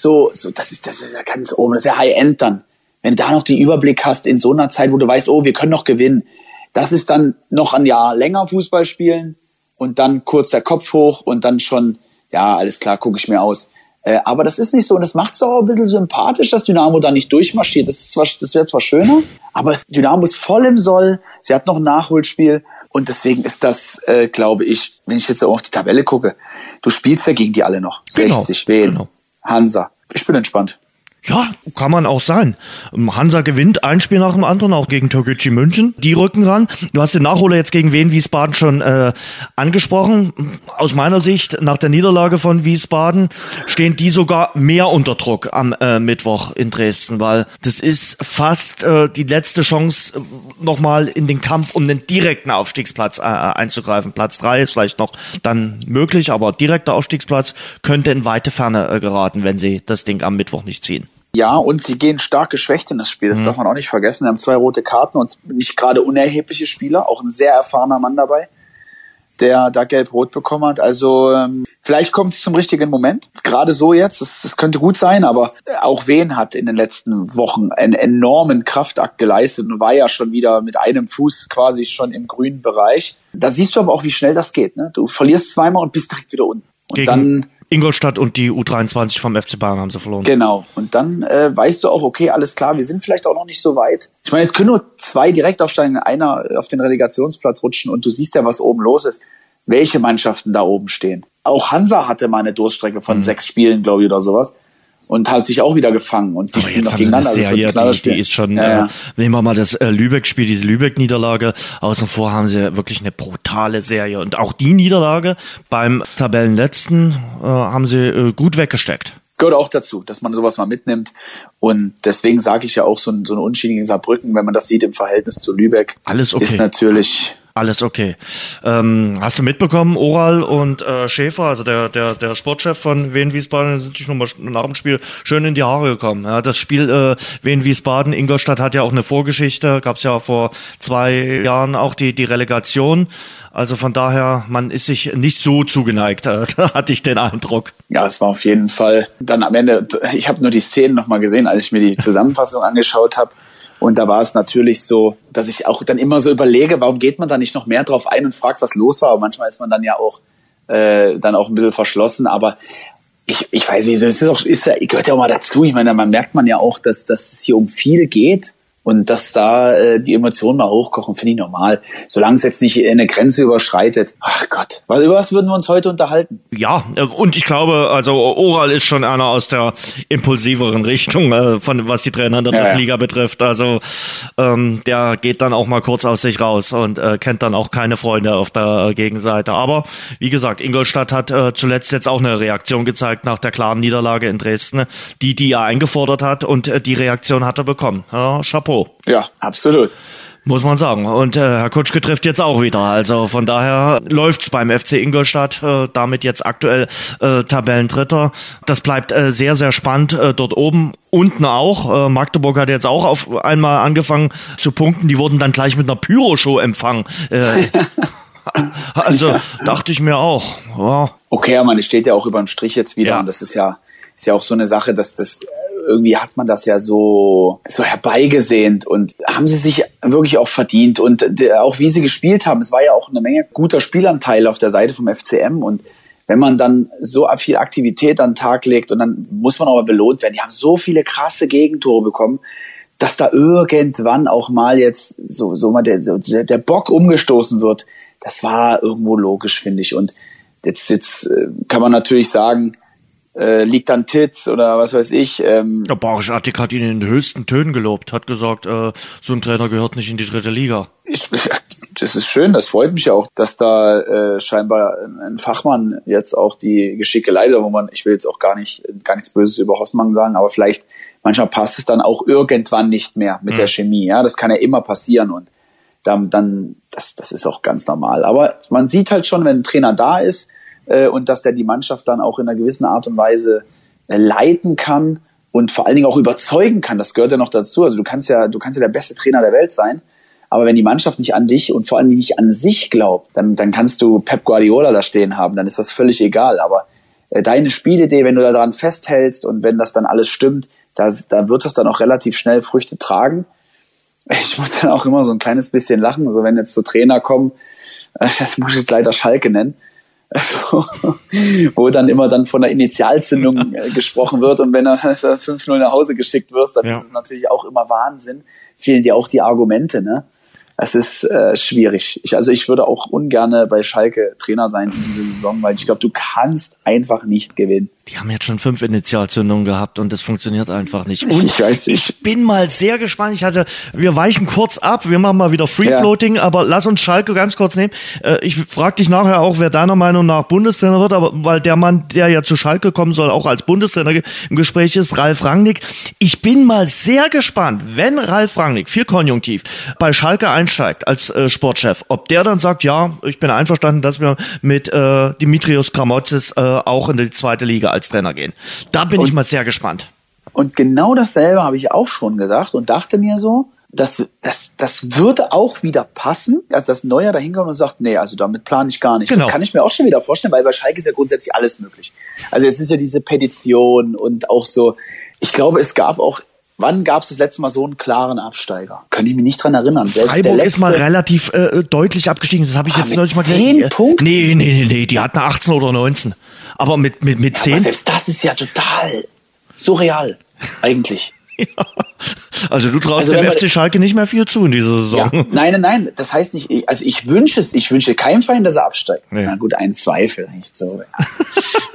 Speaker 2: so, so, das ist, das ist ja ganz oben, das ist ja High-End dann. Wenn du da noch den Überblick hast in so einer Zeit, wo du weißt, oh, wir können noch gewinnen. Das ist dann noch ein Jahr länger Fußball spielen und dann kurz der Kopf hoch und dann schon, ja, alles klar, gucke ich mir aus. Äh, aber das ist nicht so und das macht es auch ein bisschen sympathisch, dass Dynamo da nicht durchmarschiert. Das ist zwar, das wäre zwar schöner, aber Dynamo ist voll im Soll. Sie hat noch ein Nachholspiel und deswegen ist das, äh, glaube ich, wenn ich jetzt auch die Tabelle gucke, du spielst ja gegen die alle noch. Genau, 60, wen? Genau. Hansa. Ich bin entspannt.
Speaker 1: Ja, kann man auch sein. Hansa gewinnt ein Spiel nach dem anderen, auch gegen Türkgücü München. Die rücken ran. Du hast den Nachholer jetzt gegen Wien Wiesbaden schon äh, angesprochen. Aus meiner Sicht, nach der Niederlage von Wiesbaden, stehen die sogar mehr unter Druck am äh, Mittwoch in Dresden, weil das ist fast äh, die letzte Chance, äh, nochmal in den Kampf um den direkten Aufstiegsplatz äh, einzugreifen. Platz drei ist vielleicht noch dann möglich, aber direkter Aufstiegsplatz könnte in weite Ferne äh, geraten, wenn sie das Ding am Mittwoch nicht ziehen.
Speaker 2: Ja, und sie gehen stark geschwächt in das Spiel. Das mhm. darf man auch nicht vergessen. Sie haben zwei rote Karten und nicht gerade unerhebliche Spieler. Auch ein sehr erfahrener Mann dabei, der da gelb-rot bekommen hat. Also ähm, vielleicht kommt es zum richtigen Moment. Gerade so jetzt, das, das könnte gut sein, aber auch Wen hat in den letzten Wochen einen enormen Kraftakt geleistet und war ja schon wieder mit einem Fuß quasi schon im grünen Bereich. Da siehst du aber auch, wie schnell das geht. Ne? Du verlierst zweimal und bist direkt wieder unten. Und
Speaker 1: gegen,
Speaker 2: dann
Speaker 1: Ingolstadt und die U23 vom FC Bayern haben sie verloren.
Speaker 2: Genau. Und dann äh, weißt du auch, okay, alles klar, wir sind vielleicht auch noch nicht so weit. Ich meine, es können nur zwei direkt aufsteigen, einer auf den Relegationsplatz rutschen und du siehst ja, was oben los ist, welche Mannschaften da oben stehen. Auch Hansa hatte mal eine Durststrecke von mhm. sechs Spielen, glaube ich, oder sowas und hat sich auch wieder gefangen und die
Speaker 1: Aber spielen jetzt noch gegeneinander. Eine Serie, die, die ist schon, ja, ja. Äh, nehmen wir mal das äh, Lübeck-Spiel, diese Lübeck-Niederlage. Außen vor haben sie wirklich eine brutale Serie und auch die Niederlage beim Tabellenletzten äh, haben sie äh, gut weggesteckt
Speaker 2: gehört auch dazu, dass man sowas mal mitnimmt. Und deswegen sage ich ja auch, so ein, so ein Unschied gegen Saarbrücken, wenn man das sieht im Verhältnis zu Lübeck,
Speaker 1: Alles okay.
Speaker 2: ist natürlich
Speaker 1: alles okay. Ähm, hast du mitbekommen, Oral und äh, Schäfer, also der, der, der Sportchef von Wien Wiesbaden, sind sich nochmal nach dem Spiel schön in die Haare gekommen. Ja, das Spiel äh, Wien Wiesbaden, Ingolstadt hat ja auch eine Vorgeschichte, gab es ja vor zwei Jahren auch die, die Relegation. Also von daher, man ist sich nicht so zugeneigt, [LAUGHS] da hatte ich den Eindruck.
Speaker 2: Ja, es war auf jeden Fall. Dann am Ende, ich habe nur die Szenen nochmal gesehen, als ich mir die Zusammenfassung [LAUGHS] angeschaut habe. Und da war es natürlich so, dass ich auch dann immer so überlege, warum geht man da nicht noch mehr drauf ein und fragt, was los war. Und manchmal ist man dann ja auch äh, dann auch ein bisschen verschlossen. Aber ich, ich weiß nicht, es ist auch, ist gehört ja auch mal dazu. Ich meine, man merkt man ja auch, dass, dass es hier um viel geht und dass da äh, die Emotionen mal hochkochen, finde ich normal. Solange es jetzt nicht eine Grenze überschreitet. Ach Gott, was, über was würden wir uns heute unterhalten?
Speaker 1: Ja, äh, und ich glaube, also Oral ist schon einer aus der impulsiveren Richtung, äh, von was die Trainer in der dritten ja, ja. Liga betrifft. Also ähm, der geht dann auch mal kurz aus sich raus und äh, kennt dann auch keine Freunde auf der Gegenseite. Aber wie gesagt, Ingolstadt hat äh, zuletzt jetzt auch eine Reaktion gezeigt nach der klaren Niederlage in Dresden, die die er eingefordert hat und äh, die Reaktion hat er bekommen. Ja, Chapeau.
Speaker 2: Ja, absolut.
Speaker 1: Muss man sagen. Und äh, Herr Kutschke trifft jetzt auch wieder. Also von daher läuft's beim FC Ingolstadt, äh, damit jetzt aktuell äh, Tabellendritter. Das bleibt äh, sehr, sehr spannend äh, dort oben. Unten auch. Äh, Magdeburg hat jetzt auch auf einmal angefangen zu punkten. Die wurden dann gleich mit einer Pyro-Show empfangen. Äh, [LAUGHS] also dachte ich mir auch. Ja.
Speaker 2: Okay, aber man steht ja auch über dem Strich jetzt wieder. Ja. Und das ist ja, ist ja auch so eine Sache, dass das irgendwie hat man das ja so, so herbeigesehnt und haben sie sich wirklich auch verdient und auch wie sie gespielt haben, es war ja auch eine Menge guter Spielanteil auf der Seite vom FCM und wenn man dann so viel Aktivität an den Tag legt und dann muss man aber belohnt werden. Die haben so viele krasse Gegentore bekommen, dass da irgendwann auch mal jetzt so, so mal der, so der Bock umgestoßen wird. Das war irgendwo logisch, finde ich. Und jetzt, jetzt äh, kann man natürlich sagen, äh, liegt an Titz oder was weiß ich. Ähm.
Speaker 1: Ja, Barisch Attik hat ihn in den höchsten Tönen gelobt, hat gesagt, äh, so ein Trainer gehört nicht in die dritte Liga.
Speaker 2: Ich, [LAUGHS] das ist schön, das freut mich auch, dass da äh, scheinbar ein Fachmann jetzt auch die Geschicke leider, wo man, ich will jetzt auch gar nicht, gar nichts Böses über Hossmann sagen, aber vielleicht manchmal passt es dann auch irgendwann nicht mehr mit mhm. der Chemie. Ja, das kann ja immer passieren und dann, dann das, das ist auch ganz normal. Aber man sieht halt schon, wenn ein Trainer da ist, äh, und dass der die Mannschaft dann auch in einer gewissen Art und Weise äh, leiten kann und vor allen Dingen auch überzeugen kann. Das gehört ja noch dazu. Also du kannst ja, du kannst ja der beste Trainer der Welt sein. Aber wenn die Mannschaft nicht an dich und vor allen Dingen nicht an sich glaubt, dann, dann kannst du Pep Guardiola da stehen haben, dann ist das völlig egal. Aber äh, deine Spielidee, wenn du daran festhältst und wenn das dann alles stimmt, da, da wird es dann auch relativ schnell Früchte tragen. Ich muss dann auch immer so ein kleines bisschen lachen. Also wenn jetzt so Trainer kommen, [LAUGHS] das muss ich jetzt leider Schalke nennen, [LAUGHS] wo dann immer dann von der Initialzündung [LAUGHS] äh, gesprochen wird und wenn er 5-0 [LAUGHS] nach Hause geschickt wirst, dann ja. ist es natürlich auch immer Wahnsinn. Fehlen dir auch die Argumente, ne? Es ist äh, schwierig. Ich, also ich würde auch ungerne bei Schalke Trainer sein in dieser Saison, weil ich glaube, du kannst einfach nicht gewinnen.
Speaker 1: Die haben jetzt schon fünf Initialzündungen gehabt und das funktioniert einfach nicht. Und
Speaker 2: ich weiß nicht.
Speaker 1: Ich bin mal sehr gespannt. Ich hatte, wir weichen kurz ab, wir machen mal wieder Free Floating, ja. aber lass uns Schalke ganz kurz nehmen. Äh, ich frage dich nachher auch, wer deiner Meinung nach Bundestrainer wird, aber weil der Mann, der ja zu Schalke kommen soll, auch als Bundestrainer im Gespräch ist, Ralf Rangnick. Ich bin mal sehr gespannt, wenn Ralf Rangnick, viel Konjunktiv, bei Schalke einsteigt als äh, Sportchef, ob der dann sagt, ja, ich bin einverstanden, dass wir mit äh, Dimitrios Kramotzes äh, auch in die zweite Liga als Trainer gehen. Da bin und, ich mal sehr gespannt.
Speaker 2: Und genau dasselbe habe ich auch schon gedacht und dachte mir so, das, das, das würde auch wieder passen, als das Neuer da hinkommt und sagt, nee, also damit plane ich gar nicht. Genau. Das kann ich mir auch schon wieder vorstellen, weil bei Schalke ist ja grundsätzlich alles möglich. Also jetzt ist ja diese Petition und auch so, ich glaube, es gab auch Wann gab es das letzte Mal so einen klaren Absteiger? Könnte ich mich nicht dran erinnern. Selbst
Speaker 1: Freiburg ist mal relativ äh, deutlich abgestiegen. Das habe ich
Speaker 2: Ah,
Speaker 1: jetzt neulich mal
Speaker 2: 10
Speaker 1: gelesen.
Speaker 2: Punkten?
Speaker 1: Nee, nee, nee, nee, die hatten 18 oder 19. Aber mit, mit, mit
Speaker 2: Aber
Speaker 1: 10.
Speaker 2: selbst das ist ja total surreal, eigentlich.
Speaker 1: Also du traust
Speaker 2: Also
Speaker 1: dem FC Schalke nicht mehr viel zu in dieser
Speaker 2: Ja,
Speaker 1: Saison.
Speaker 2: nein, nein, nein. Das heißt nicht, ich- also ich wünsche es, ich wünsche keinem Verein, dass er absteigt.
Speaker 1: Nee.
Speaker 2: Na gut, ein Zweifel, nicht so. Ja.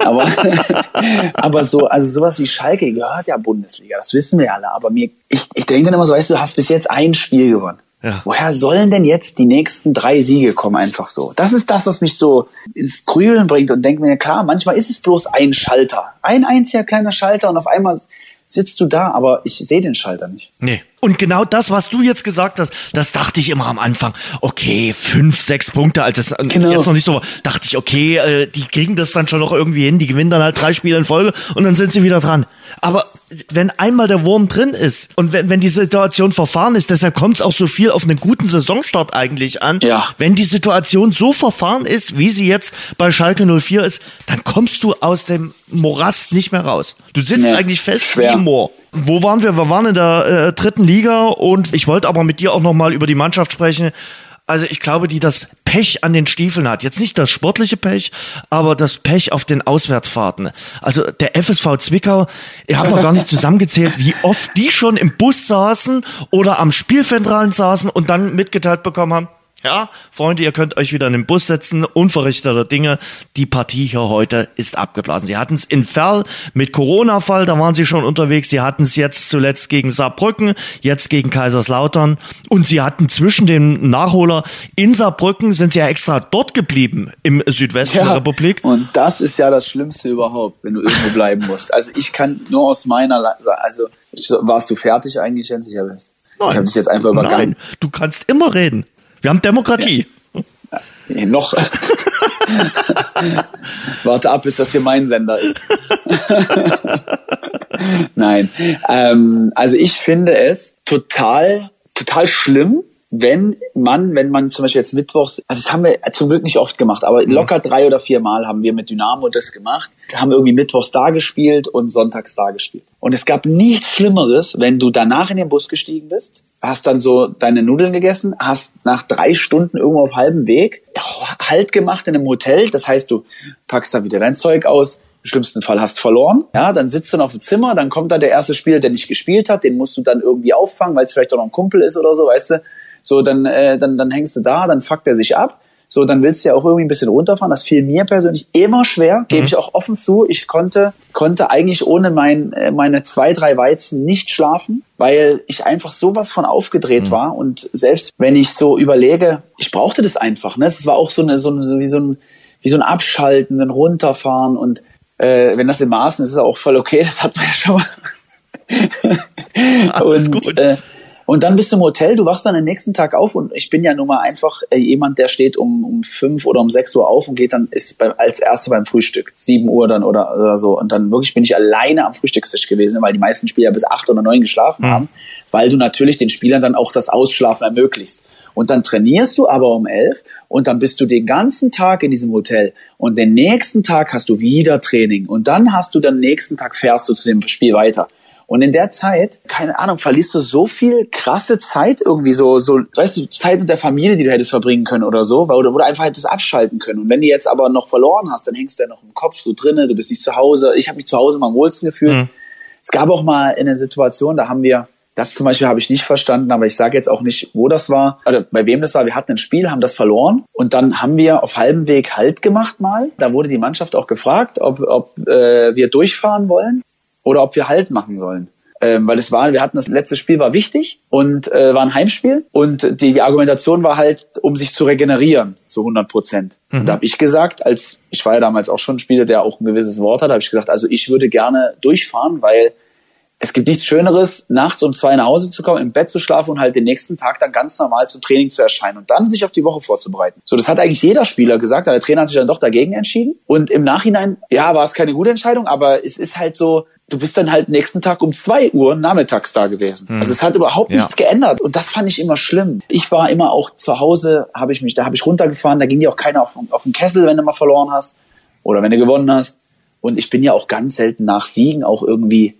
Speaker 2: [LAUGHS] aber, [LAUGHS] aber so, also sowas wie Schalke gehört ja Bundesliga, das wissen wir alle. Aber mir, ich, ich denke dann immer so, weißt du, du hast bis jetzt ein Spiel gewonnen.
Speaker 1: Ja.
Speaker 2: Woher sollen denn jetzt die nächsten drei Siege kommen, einfach so? Das ist das, was mich so ins Grübeln bringt und denke mir, klar, manchmal ist es bloß ein Schalter. Ein einziger kleiner Schalter und auf einmal sitzt du da, aber ich sehe den Schalter nicht.
Speaker 1: Nee. Und genau das, was du jetzt gesagt hast, das dachte ich immer am Anfang. Okay, fünf, sechs Punkte, als es
Speaker 2: Genau.
Speaker 1: jetzt noch nicht so war, dachte ich, okay, äh, die kriegen das dann schon noch irgendwie hin, die gewinnen dann halt drei Spiele in Folge und dann sind sie wieder dran. Aber wenn einmal der Wurm drin ist und wenn, wenn die Situation verfahren ist, deshalb kommt es auch so viel auf einen guten Saisonstart eigentlich an.
Speaker 2: Ja.
Speaker 1: Wenn die Situation so verfahren ist, wie sie jetzt bei Schalke 04 ist, dann kommst du aus dem Morast nicht mehr raus. Du sitzt
Speaker 2: Nee,
Speaker 1: eigentlich fest
Speaker 2: schwer.
Speaker 1: wie im Moor. Wo waren wir? Wir waren in der äh, dritten Liga und ich wollte aber mit dir auch noch mal über die Mannschaft sprechen. Also ich glaube, die das Pech an den Stiefeln hat. Jetzt nicht das sportliche Pech, aber das Pech auf den Auswärtsfahrten. Also der FSV Zwickau, ich habe noch gar nicht zusammengezählt, wie oft die schon im Bus saßen oder am Spielfeldrand saßen und dann mitgeteilt bekommen haben, ja, Freunde, ihr könnt euch wieder in den Bus setzen, unverrichteter Dinge. Die Partie hier heute ist abgeblasen. Sie hatten es in Ferl mit Corona-Fall, da waren sie schon unterwegs. Sie hatten es jetzt zuletzt gegen Saarbrücken, jetzt gegen Kaiserslautern. Und sie hatten zwischen dem Nachholer in Saarbrücken, sind sie ja extra dort geblieben im Südwesten der Republik.
Speaker 2: Und das ist ja das Schlimmste überhaupt, wenn du irgendwo bleiben musst. Also ich kann nur aus meiner, La also warst du fertig eigentlich, Jens? Ich habe hab dich jetzt einfach übergangen.
Speaker 1: Nein, du kannst immer reden. Wir haben Demokratie.
Speaker 2: Nee, noch. [LAUGHS] Warte ab, bis das hier mein Sender ist. [LAUGHS] Nein. Ähm, also ich finde es total, total schlimm, wenn man, wenn man zum Beispiel jetzt mittwochs, also das haben wir zum Glück nicht oft gemacht, aber locker drei oder vier Mal haben wir mit Dynamo das gemacht, haben irgendwie mittwochs da gespielt und sonntags da gespielt. Und es gab nichts Schlimmeres, wenn du danach in den Bus gestiegen bist, hast dann so deine Nudeln gegessen, hast nach drei Stunden irgendwo auf halbem Weg Halt gemacht in einem Hotel, das heißt, du packst da wieder dein Zeug aus, im schlimmsten Fall hast verloren, ja, dann sitzt du noch im Zimmer, dann kommt da der erste Spieler, der nicht gespielt hat, den musst du dann irgendwie auffangen, weil es vielleicht auch noch ein Kumpel ist oder so, weißt du, so, dann, äh, dann, dann hängst du da, dann fuckt er sich ab. So, dann willst du ja auch irgendwie ein bisschen runterfahren. Das fiel mir persönlich immer schwer, gebe ich auch offen zu. Ich konnte, konnte eigentlich ohne mein, äh, meine zwei, drei Weizen nicht schlafen, weil ich einfach sowas von aufgedreht war. Und selbst wenn ich so überlege, ich brauchte das einfach. Ne? Es war auch so eine, so, eine, so wie so ein, wie so ein Abschalten, ein Runterfahren. Und äh, wenn das in Maßen ist, ist es auch voll okay. Das hat man ja schon mal. [LAUGHS]
Speaker 1: Alles
Speaker 2: und,
Speaker 1: gut.
Speaker 2: Äh, und dann bist du im Hotel, du wachst dann den nächsten Tag auf und ich bin ja nun mal einfach äh, jemand, der steht um, um fünf oder um sechs Uhr auf und geht dann, ist beim, als Erster beim Frühstück. Sieben Uhr dann oder, oder so. Und dann wirklich bin ich alleine am Frühstückstisch gewesen, weil die meisten Spieler bis acht oder neun geschlafen haben, weil du natürlich den Spielern dann auch das Ausschlafen ermöglicht. Und dann trainierst du aber um elf und dann bist du den ganzen Tag in diesem Hotel und den nächsten Tag hast du wieder Training und dann hast du dann nächsten Tag fährst du zu dem Spiel weiter. Und in der Zeit, keine Ahnung, verlierst du so viel krasse Zeit irgendwie so, so, weißt du, Zeit mit der Familie, die du hättest verbringen können oder so, weil, oder, oder einfach hättest abschalten können. Und wenn du jetzt aber noch verloren hast, dann hängst du ja noch im Kopf so drinne, du bist nicht zu Hause. Ich habe mich zu Hause mal am wohlsten gefühlt. Es gab auch mal eine Situation, da haben wir, das zum Beispiel habe ich nicht verstanden, aber ich sage jetzt auch nicht, wo das war, oder bei wem das war. Wir hatten ein Spiel, haben das verloren und dann haben wir auf halbem Weg Halt gemacht mal. Da wurde die Mannschaft auch gefragt, ob, ob äh, wir durchfahren wollen oder ob wir Halt machen sollen. Ähm, weil es war, wir hatten das letzte Spiel war wichtig und äh, war ein Heimspiel und die, die Argumentation war halt, um sich zu regenerieren zu 100 Prozent. Und da habe ich gesagt, als ich war ja damals auch schon ein Spieler, der auch ein gewisses Wort hat, habe ich gesagt, also ich würde gerne durchfahren, weil es gibt nichts Schöneres, nachts um zwei nach Hause zu kommen, im Bett zu schlafen und halt den nächsten Tag dann ganz normal zum Training zu erscheinen und dann sich auf die Woche vorzubereiten. So, das hat eigentlich jeder Spieler gesagt, aber der Trainer hat sich dann doch dagegen entschieden. Und im Nachhinein, ja, war es keine gute Entscheidung, aber es ist halt so, du bist dann halt nächsten Tag um zwei Uhr nachmittags da gewesen. Also es hat überhaupt
Speaker 1: Ja.
Speaker 2: nichts geändert und das fand ich immer schlimm. Ich war immer auch zu Hause, habe ich mich, da habe ich runtergefahren, da ging dir auch keiner auf, auf den Kessel, wenn du mal verloren hast oder wenn du gewonnen hast. Und ich bin ja auch ganz selten nach Siegen auch irgendwie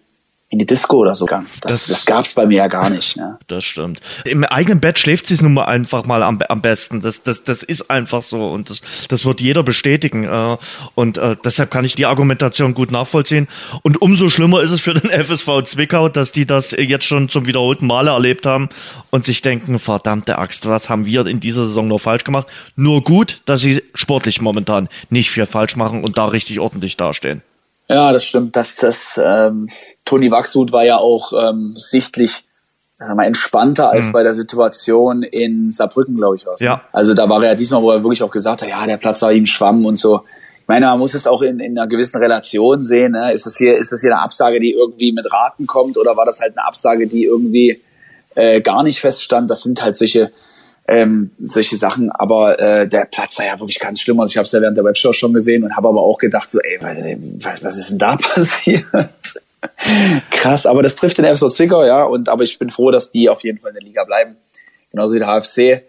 Speaker 2: in die Disco oder so gegangen. Das, das, das gab es bei mir ja gar nicht. Ne?
Speaker 1: Das stimmt. Im eigenen Bett schläft sie es nun mal einfach mal am, am besten. Das, das, das ist einfach so und das, das wird jeder bestätigen. Äh, und äh, deshalb kann ich die Argumentation gut nachvollziehen. Und umso schlimmer ist es für den [LAUGHS] FSV Zwickau, dass die das jetzt schon zum wiederholten Male erlebt haben und sich denken, verdammte Axt, was haben wir in dieser Saison noch falsch gemacht? Nur gut, dass sie sportlich momentan nicht viel falsch machen und da richtig ordentlich dastehen.
Speaker 2: Ja, das stimmt. Das, das, ähm, Toni Wachshut war ja auch ähm, sichtlich sagen wir, entspannter als mhm. bei der Situation in Saarbrücken, glaube ich, was.
Speaker 1: Ja.
Speaker 2: Also da war er ja diesmal, wo er wirklich auch gesagt hat, ja, der Platz war ihm Schwamm und so. Ich meine, man muss es auch in, in einer gewissen Relation sehen. Ne? Ist das hier, ist das hier eine Absage, die irgendwie mit Raten kommt, oder war das halt eine Absage, die irgendwie äh, gar nicht feststand? Das sind halt solche ähm, solche Sachen. Aber äh, der Platz war ja wirklich ganz schlimm. Also ich habe es ja während der Webshow schon gesehen und habe aber auch gedacht, so, ey, was, was ist denn da [LAUGHS] passiert? Krass, aber das trifft den FSV Zwickau, ja. Und aber ich bin froh, dass die auf jeden Fall in der Liga bleiben. Genauso wie der HFC.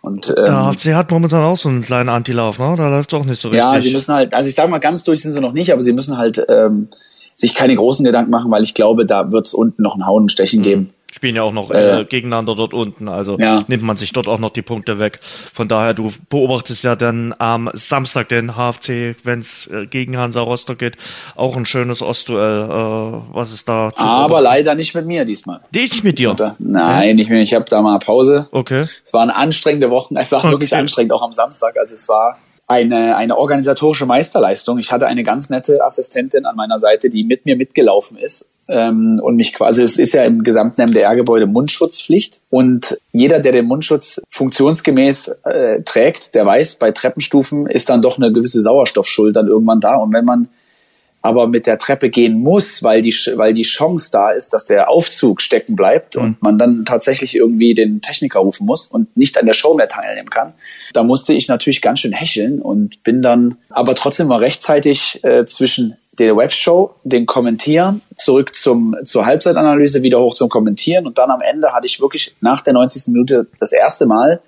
Speaker 2: Und, ähm,
Speaker 1: der HFC hat momentan auch so einen kleinen Antilauf, ne? Da läuft es auch nicht so richtig.
Speaker 2: Ja, sie müssen halt, also ich sage mal, ganz durch sind sie noch nicht, aber sie müssen halt ähm, sich keine großen Gedanken machen, weil ich glaube, da wird es unten noch ein Hauen und Stechen mhm. geben
Speaker 1: spielen ja auch noch äh, gegeneinander dort unten. Also ja. nimmt man sich dort auch noch die Punkte weg. Von daher, du beobachtest ja dann am Samstag den HFC, wenn es äh, gegen Hansa Rostock geht, auch ein schönes Ostduell. Äh, was ist da?
Speaker 2: Zu Aber leider nicht mit mir diesmal.
Speaker 1: Nicht mit dir?
Speaker 2: Nein, nicht mehr. Ich habe da mal Pause.
Speaker 1: Okay.
Speaker 2: Es waren anstrengende Wochen. Es war okay. wirklich anstrengend, auch am Samstag. Also es war eine, eine organisatorische Meisterleistung. Ich hatte eine ganz nette Assistentin an meiner Seite, die mit mir mitgelaufen ist ähm, und mich quasi, es ist ja im gesamten MDR-Gebäude Mundschutzpflicht und jeder, der den Mundschutz funktionsgemäß äh, trägt, der weiß, bei Treppenstufen ist dann doch eine gewisse Sauerstoffschuld dann irgendwann da und wenn man aber mit der Treppe gehen muss, weil die, weil die Chance da ist, dass der Aufzug stecken bleibt mhm. und man dann tatsächlich irgendwie den Techniker rufen muss und nicht an der Show mehr teilnehmen kann. Da musste ich natürlich ganz schön hecheln und bin dann aber trotzdem mal rechtzeitig äh, zwischen der Webshow, den Kommentieren, zurück zum, zur Halbzeitanalyse, wieder hoch zum Kommentieren und dann am Ende hatte ich wirklich nach der 90. Minute das erste Mal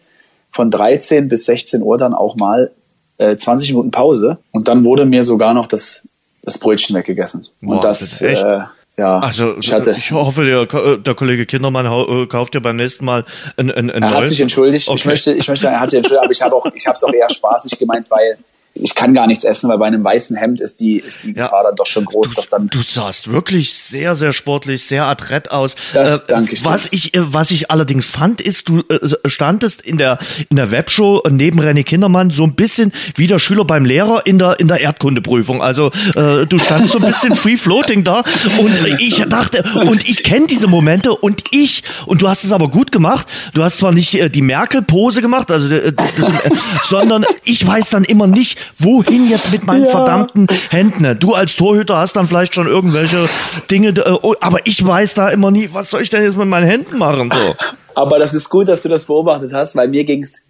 Speaker 2: von 13 bis 16 Uhr dann auch mal äh, 20 Minuten Pause und dann wurde mir sogar noch das, das Brötchen weggegessen. Boah, und das, das äh, ja,
Speaker 1: also ich, hatte, ich hoffe, der, der Kollege Kindermann äh, kauft dir beim nächsten Mal ein, ein, ein
Speaker 2: Er hat sich entschuldigt. Okay. Ich möchte, ich möchte, er hat sich entschuldigt, aber ich habe auch, ich habe es auch eher [LAUGHS] spaßig gemeint, weil ich kann gar nichts essen, weil bei einem weißen Hemd ist die, ist die ja. Gefahr dann doch schon groß,
Speaker 1: du,
Speaker 2: dass dann.
Speaker 1: Du sahst wirklich sehr, sehr sportlich, sehr adrett aus.
Speaker 2: Das äh, danke ich.
Speaker 1: Was ich, äh, was ich allerdings fand, ist, du äh, standest in der, in der Webshow neben René Kindermann so ein bisschen wie der Schüler beim Lehrer in der, in der Erdkundeprüfung. Also, äh, du standest so ein bisschen free floating da und ich dachte, und ich kenne diese Momente und ich, und du hast es aber gut gemacht. Du hast zwar nicht äh, die Merkel-Pose gemacht, also, äh, äh, sondern ich weiß dann immer nicht, wohin jetzt mit meinen [LAUGHS] ja. verdammten Händen? Du als Torhüter hast dann vielleicht schon irgendwelche Dinge, äh, oh, aber ich weiß da immer nie, was soll ich denn jetzt mit meinen Händen machen? So.
Speaker 2: Aber das ist gut, dass du das beobachtet hast, weil mir ging's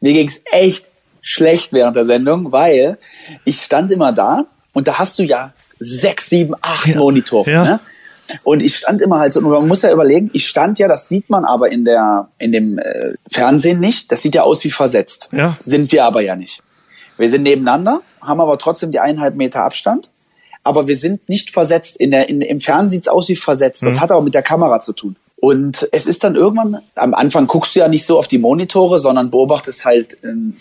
Speaker 2: mir ging's echt schlecht während der Sendung, weil ich stand immer da und da hast du ja sechs, sieben, acht ja. Monitore. Ja. Ne? Und ich stand immer halt so, und man muss ja überlegen, ich stand ja, das sieht man aber in der, in dem äh, Fernsehen nicht, das sieht ja aus wie versetzt.
Speaker 1: Ja.
Speaker 2: Sind wir aber ja nicht. Wir sind nebeneinander, haben aber trotzdem die eineinhalb Meter Abstand. Aber wir sind nicht versetzt. In der, in, Im Fernsehen sieht's aus wie versetzt. Das mhm. hat aber mit der Kamera zu tun. Und es ist dann irgendwann, am Anfang guckst du ja nicht so auf die Monitore, sondern beobachtest halt ähm,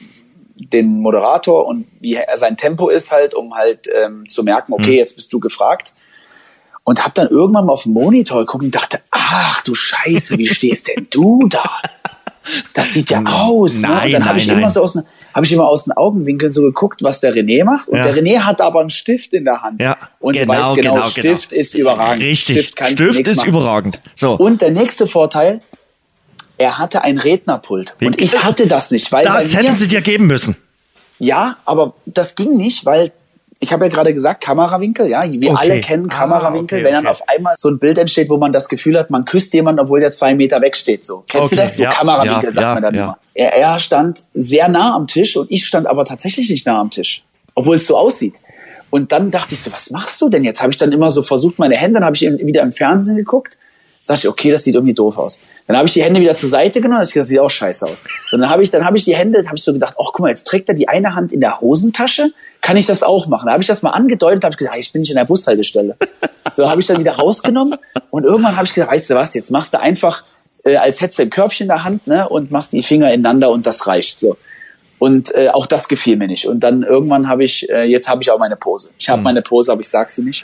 Speaker 2: den Moderator und wie er sein Tempo ist halt, um halt ähm, zu merken, okay, mhm. jetzt bist du gefragt. Und hab dann irgendwann mal auf den Monitor geguckt und dachte, ach du Scheiße, wie stehst denn du da? Das sieht ja [LAUGHS] aus.
Speaker 1: Nein, ne?
Speaker 2: Und dann habe ich nein. immer so aus, habe ich immer aus den Augenwinkeln so geguckt, was der René macht. Und ja. der René hat aber einen Stift in der Hand.
Speaker 1: Ja,
Speaker 2: und genau, du weißt genau, genau Stift genau. ist überragend.
Speaker 1: Richtig, Stift, Stift ist machen. überragend. So.
Speaker 2: Und der nächste Vorteil, er hatte ein Rednerpult. Und ich hatte das nicht. Weil
Speaker 1: das hätten sie dir geben müssen.
Speaker 2: Ja, aber das ging nicht, weil ich habe ja gerade gesagt, Kamerawinkel, ja, wir okay. alle kennen ah, Kamerawinkel, ah, okay, wenn dann auf einmal so ein Bild entsteht, wo man das Gefühl hat, man küsst jemanden, obwohl der zwei Meter wegsteht. So. Kennst okay, du das? So ja, Kamerawinkel ja, sagt ja, man dann immer. Er, er stand sehr nah am Tisch und ich stand aber tatsächlich nicht nah am Tisch, obwohl es so aussieht. Und dann dachte ich so, was machst du denn jetzt? Habe ich dann immer so versucht, meine Hände, dann habe ich wieder im Fernsehen geguckt sag ich, okay, das sieht irgendwie doof aus. Dann habe ich die Hände wieder zur Seite genommen, das sieht auch scheiße aus. Und dann habe ich, dann habe ich die Hände, habe ich so gedacht, ach guck mal, jetzt trägt er die eine Hand in der Hosentasche, kann ich das auch machen? Da habe ich das mal angedeutet, habe ich gesagt, ich bin nicht in der Bushaltestelle. So habe ich dann wieder rausgenommen und irgendwann habe ich gesagt, weißt du was, jetzt machst du einfach, äh, als hättest du ein Körbchen in der Hand ne, und machst die Finger ineinander und das reicht so. Und äh, auch das gefiel mir nicht. Und dann irgendwann habe ich, äh, jetzt habe ich auch meine Pose. Ich habe mhm. meine Pose, aber ich sag sie nicht.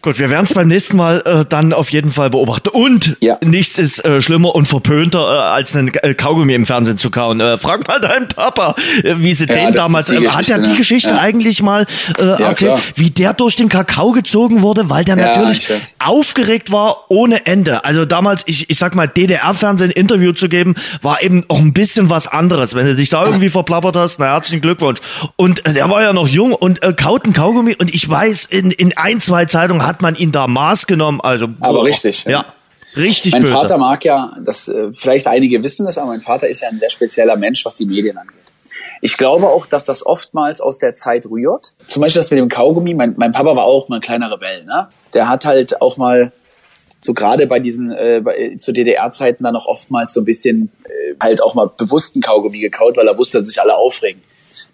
Speaker 1: Gut, wir werden es beim nächsten Mal äh, dann auf jeden Fall beobachten. Und ja. nichts ist äh, schlimmer und verpönter, äh, als einen äh, Kaugummi im Fernsehen zu kauen. Äh, frag mal deinen Papa, äh, wie sie ja, den damals. Äh, hat er die ne? Geschichte ja. eigentlich mal äh, erzählt, klar. wie der durch den Kakao gezogen wurde, weil der natürlich aufgeregt war ohne Ende. Also damals, ich, ich sag mal, DDR-Fernsehen Interview zu geben, war eben auch ein bisschen was anderes. Wenn du dich da irgendwie verplappert hast, na herzlichen Glückwunsch. Und äh, der war ja noch jung und äh, kaut ein Kaugummi und ich weiß, in, in ein, zwei Zeitungen hat man ihn da Maß genommen. Also,
Speaker 2: aber boah, richtig.
Speaker 1: Ja. Richtig
Speaker 2: mein
Speaker 1: böse.
Speaker 2: Vater mag ja, das äh, vielleicht einige wissen das, aber mein Vater ist ja ein sehr spezieller Mensch, was die Medien angeht. Ich glaube auch, dass das oftmals aus der Zeit rührt. Zum Beispiel das mit dem Kaugummi. Mein, mein Papa war auch mal ein kleiner Rebell. Ne? Der hat halt auch mal so gerade bei diesen äh, bei, zu DDR-Zeiten dann noch oftmals so ein bisschen äh, halt auch mal bewussten Kaugummi gekaut, weil er wusste, dass sich alle aufregen.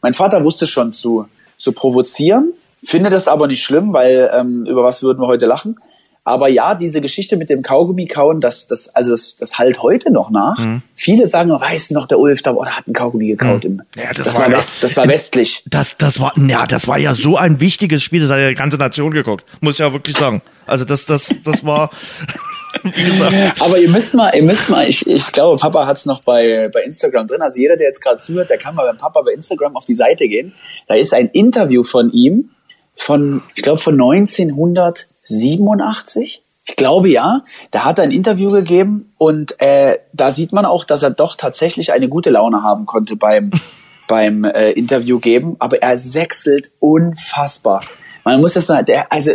Speaker 2: Mein Vater wusste schon zu zu provozieren Finde das aber nicht schlimm, weil ähm, über was würden wir heute lachen? Aber ja, diese Geschichte mit dem Kaugummi kauen, das, das, also das, das halt heute noch nach. Mhm. Viele sagen, weißt du noch, der Ulf, da oh, der hat einen Kaugummi gekaut. Mhm.
Speaker 1: ja, das, das war, war West, das war westlich. Das, das war, ja, das war ja so ein wichtiges Spiel, das hat ja die ganze Nation geguckt. Muss ja wirklich sagen. Also das, das, das war. [LAUGHS]
Speaker 2: Wie gesagt. Aber ihr müsst mal, ihr müsst mal, ich, ich glaube, Papa hat es noch bei, bei Instagram drin. Also jeder, der jetzt gerade zuhört, der kann mal beim Papa bei Instagram auf die Seite gehen. Da ist ein Interview von ihm von, ich glaube, von 1987. Ich glaube ja, da hat er ein Interview gegeben und äh, da sieht man auch, dass er doch tatsächlich eine gute Laune haben konnte beim [LAUGHS] beim äh, Interview geben, aber er sechselt unfassbar. Man muss das sagen, der, also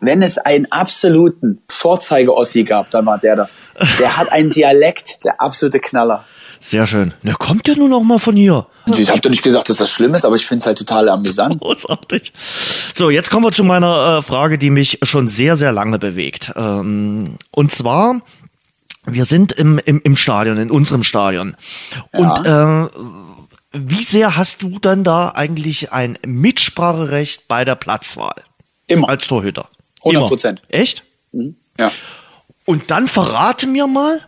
Speaker 2: wenn es einen absoluten Vorzeige-Ossi gab, dann war der das. Der hat einen Dialekt, der absolute Knaller.
Speaker 1: Sehr schön. Der kommt ja nur noch mal von hier.
Speaker 2: Ich habe doch nicht gesagt, dass das schlimm ist, aber ich finde es halt total amüsant.
Speaker 1: Großartig. So, jetzt kommen wir zu meiner äh, Frage, die mich schon sehr, sehr lange bewegt. Ähm, und zwar, wir sind im, im, im Stadion, in unserem Stadion. Und äh, wie sehr hast du dann da eigentlich ein Mitspracherecht bei der Platzwahl?
Speaker 2: Immer.
Speaker 1: Als Torhüter.
Speaker 2: 100 Prozent.
Speaker 1: Echt?
Speaker 2: Mhm. Ja.
Speaker 1: Und dann verrate mir mal,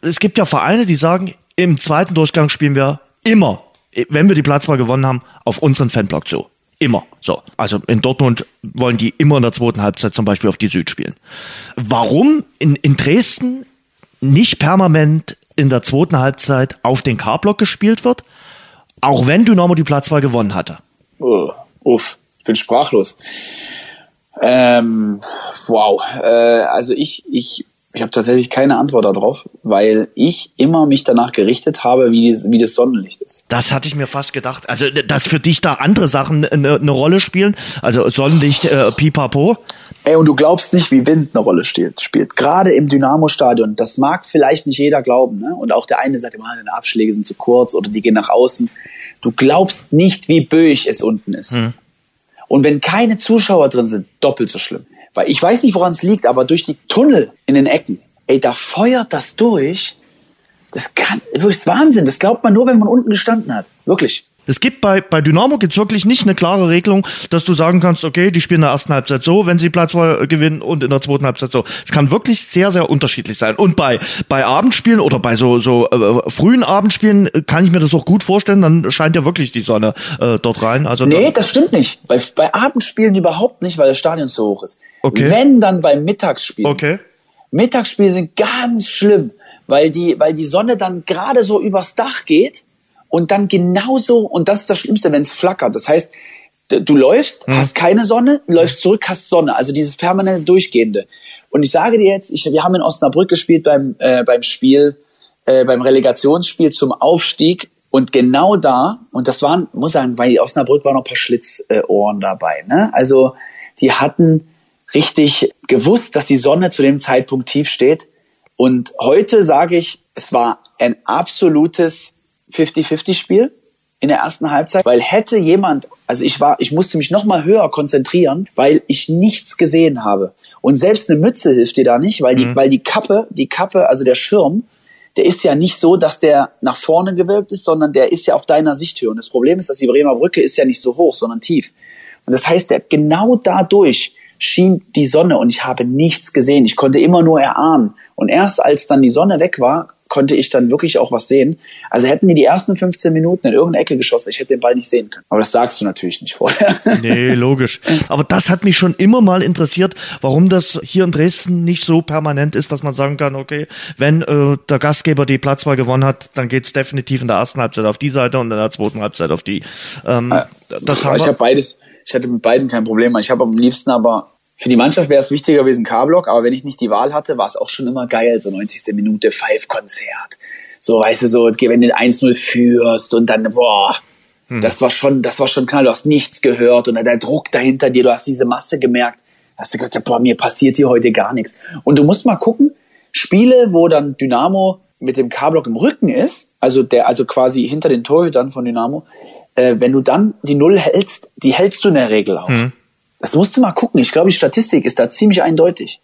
Speaker 1: es gibt ja Vereine, die sagen, im zweiten Durchgang spielen wir immer, wenn wir die Platzwahl gewonnen haben, auf unseren Fanblock zu. Immer. So. Also in Dortmund wollen die immer in der zweiten Halbzeit zum Beispiel auf die Süd spielen. Warum in, in Dresden nicht permanent in der zweiten Halbzeit auf den K-Block gespielt wird, auch wenn Dynamo die Platzwahl gewonnen hatte?
Speaker 2: Oh, uff, ich bin sprachlos. Ähm, wow. Äh, also ich, ich ich habe tatsächlich keine Antwort darauf, weil ich immer mich danach gerichtet habe, wie, das, wie das Sonnenlicht ist.
Speaker 1: Das hatte ich mir fast gedacht. Also, dass für dich da andere Sachen eine, eine Rolle spielen. Also Sonnenlicht, äh, pipapo.
Speaker 2: Ey, und du glaubst nicht, wie Wind eine Rolle spielt. spielt. Gerade im Dynamo-Stadion. Das mag vielleicht nicht jeder glauben. Ne? Und auch der eine sagt immer, deine Abschläge sind zu kurz oder die gehen nach außen. Du glaubst nicht, wie böig es unten ist. Hm. Und wenn keine Zuschauer drin sind, doppelt so schlimm. Weil ich weiß nicht, woran es liegt, aber durch die Tunnel in den Ecken, ey, da feuert das durch. Das kann, wirklich Wahnsinn. Das glaubt man nur, wenn man unten gestanden hat. Wirklich.
Speaker 1: Es gibt bei, bei Dynamo gibt's wirklich nicht eine klare Regelung, dass du sagen kannst, okay, die spielen in der ersten Halbzeit so, wenn sie Platzwahl gewinnen und in der zweiten Halbzeit so. Es kann wirklich sehr, sehr unterschiedlich sein. Und bei, bei Abendspielen oder bei so, so äh, frühen Abendspielen kann ich mir das auch gut vorstellen, dann scheint ja wirklich die Sonne äh, dort rein. Also
Speaker 2: nee, das stimmt nicht. Bei, bei Abendspielen überhaupt nicht, weil das Stadion so hoch ist. Okay. Wenn, dann beim Mittagsspiel.
Speaker 1: Okay.
Speaker 2: Mittagsspiele sind ganz schlimm, weil die, weil die Sonne dann gerade so übers Dach geht und dann genauso, und das ist das Schlimmste, wenn es flackert. Das heißt, du läufst, mhm. hast keine Sonne, läufst zurück, hast Sonne. Also dieses permanente Durchgehende. Und ich sage dir jetzt, ich, wir haben in Osnabrück gespielt beim, äh, beim Spiel, äh, beim Relegationsspiel zum Aufstieg. Und genau da, und das waren, muss sagen, bei Osnabrück waren noch ein paar Schlitzohren dabei. Ne? Also die hatten richtig gewusst, dass die Sonne zu dem Zeitpunkt tief steht. Und heute sage ich, es war ein absolutes 50-50-Spiel in der ersten Halbzeit, weil hätte jemand, also ich war, ich musste mich noch mal höher konzentrieren, weil ich nichts gesehen habe. Und selbst eine Mütze hilft dir da nicht, weil die, mhm. weil die Kappe, die Kappe, also der Schirm, der ist ja nicht so, dass der nach vorne gewölbt ist, sondern der ist ja auf deiner Sichthöhe. Und das Problem ist, dass die Bremer Brücke ist ja nicht so hoch, sondern tief. Und das heißt, der, genau dadurch schien die Sonne und ich habe nichts gesehen. Ich konnte immer nur erahnen. Und erst als dann die Sonne weg war, konnte ich dann wirklich auch was sehen. Also hätten die die ersten 15 Minuten in irgendeine Ecke geschossen, ich hätte den Ball nicht sehen können. Aber das sagst du natürlich nicht vorher. [LAUGHS]
Speaker 1: Nee, logisch. Aber das hat mich schon immer mal interessiert, warum das hier in Dresden nicht so permanent ist, dass man sagen kann, okay, wenn äh, der Gastgeber die Platzwahl gewonnen hat, dann geht's definitiv in der ersten Halbzeit auf die Seite und in der zweiten Halbzeit auf die. Ähm,
Speaker 2: das haben ich habe beides, ich hatte mit beiden kein Problem. Ich habe am liebsten aber für die Mannschaft wäre es wichtiger gewesen, K-Block, aber wenn ich nicht die Wahl hatte, war es auch schon immer geil, so 90. Minute Five-Konzert. So, weißt du, so, wenn du 1-0 führst und dann, boah, hm. das war schon, das war schon klar, du hast nichts gehört und dann der Druck dahinter dir, du hast diese Masse gemerkt, hast du gedacht, boah, mir passiert hier heute gar nichts. Und du musst mal gucken, Spiele, wo dann Dynamo mit dem K-Block im Rücken ist, also der, also quasi hinter den Torhütern von Dynamo, äh, wenn du dann die Null hältst, die hältst du in der Regel auch. Hm. Das musst du mal gucken. Ich glaube, die Statistik ist da ziemlich eindeutig.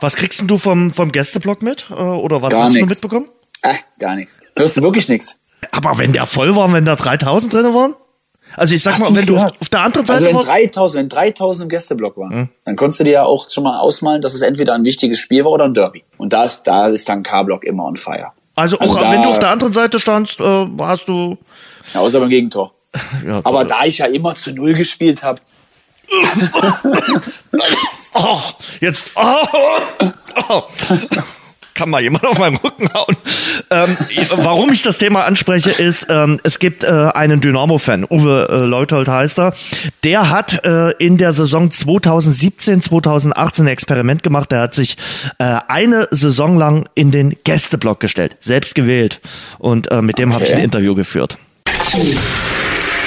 Speaker 1: Was kriegst denn du vom, vom Gästeblock mit? Äh, oder was gar hast nix. du mitbekommen?
Speaker 2: Äh, gar nichts. Hörst du wirklich nichts.
Speaker 1: Aber wenn der voll war, wenn da 3000 drin waren? Also ich sag hast mal, wenn du auf, auf, der anderen Seite
Speaker 2: also wenn 3000, wenn 3000 im Gästeblock waren, hm. dann konntest du dir ja auch schon mal ausmalen, dass es entweder ein wichtiges Spiel war oder ein Derby. Und da ist, da ist dann K-Block immer on fire.
Speaker 1: Also, also auch da, wenn du auf der anderen Seite standst, äh, warst du.
Speaker 2: Ja, außer beim Gegentor. [LAUGHS] ja, Aber da ich ja immer zu Null gespielt habe,
Speaker 1: oh, jetzt. Oh, oh. Kann mal jemand auf meinem Rücken hauen. Ähm, warum ich das Thema anspreche, ist, ähm, es gibt äh, einen Dynamo-Fan, Uwe äh, Leuthold heißt er. Der hat äh, in der Saison 2017, 2018 ein Experiment gemacht. Der hat sich äh, eine Saison lang in den Gästeblock gestellt, selbst gewählt. Und äh, mit dem okay. habe ich ein Interview geführt.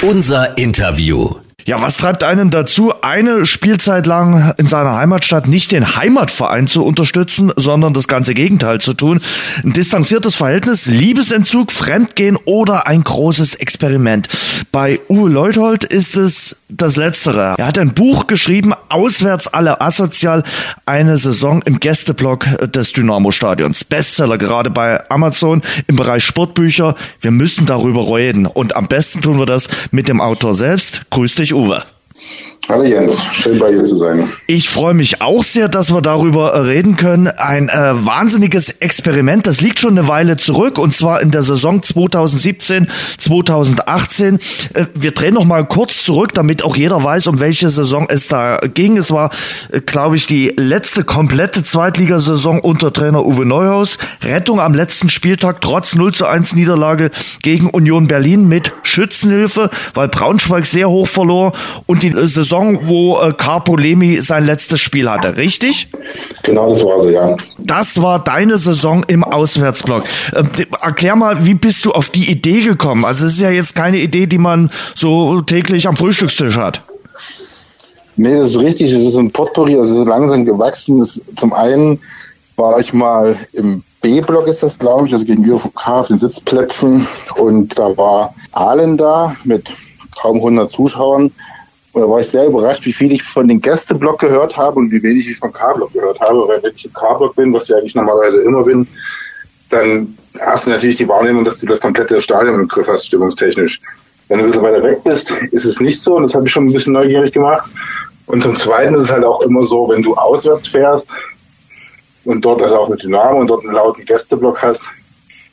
Speaker 3: Unser Interview.
Speaker 1: Ja, was treibt einen dazu, eine Spielzeit lang in seiner Heimatstadt nicht den Heimatverein zu unterstützen, sondern das ganze Gegenteil zu tun? Ein distanziertes Verhältnis, Liebesentzug, Fremdgehen oder ein großes Experiment. Bei Uwe Leuthold ist es das Letztere. Er hat ein Buch geschrieben, Auswärts alle asozial, eine Saison im Gästeblock des Dynamo-Stadions. Bestseller gerade bei Amazon im Bereich Sportbücher. Wir müssen darüber reden und am besten tun wir das mit dem Autor selbst. Grüß dich, Uwe.
Speaker 4: Hallo Jens, schön bei dir zu sein.
Speaker 1: Ich freue mich auch sehr, dass wir darüber reden können. Ein äh, wahnsinniges Experiment, das liegt schon eine Weile zurück und zwar in der Saison 2017, 2018. Äh, wir drehen noch mal kurz zurück, damit auch jeder weiß, um welche Saison es da ging. Es war, äh, glaube ich, die letzte komplette Zweitligasaison unter Trainer Uwe Neuhaus. Rettung am letzten Spieltag trotz 0 zu 1 Niederlage gegen Union Berlin mit Schützenhilfe, weil Braunschweig sehr hoch verlor und die äh, Saison Saison, wo äh, Carpo Lemi sein letztes Spiel hatte, richtig?
Speaker 4: Genau, das war so, ja.
Speaker 1: Das war deine Saison im Auswärtsblock. Äh, erklär mal, wie bist du auf die Idee gekommen? Also es ist ja jetzt keine Idee, die man so täglich am Frühstückstisch hat.
Speaker 4: Nee, das ist richtig. Es ist ein Potpourri, also es ist langsam gewachsen. Das, zum einen war ich mal im B-Block ist das, glaube ich, also gegenüber vom K auf den Sitzplätzen. Und da war Ahlen da mit kaum 100 Zuschauern da war ich sehr überrascht, wie viel ich von den Gästeblock gehört habe und wie wenig ich von K-Block gehört habe. Weil wenn ich im K-Block bin, was ich eigentlich normalerweise immer bin, dann hast du natürlich die Wahrnehmung, dass du das komplette Stadion im Griff hast, stimmungstechnisch. Wenn du ein bisschen weiter weg bist, ist es nicht so. Und das habe ich schon ein bisschen neugierig gemacht. Und zum Zweiten ist es halt auch immer so, wenn du auswärts fährst und dort also auch mit Dynamo und dort einen lauten Gästeblock hast,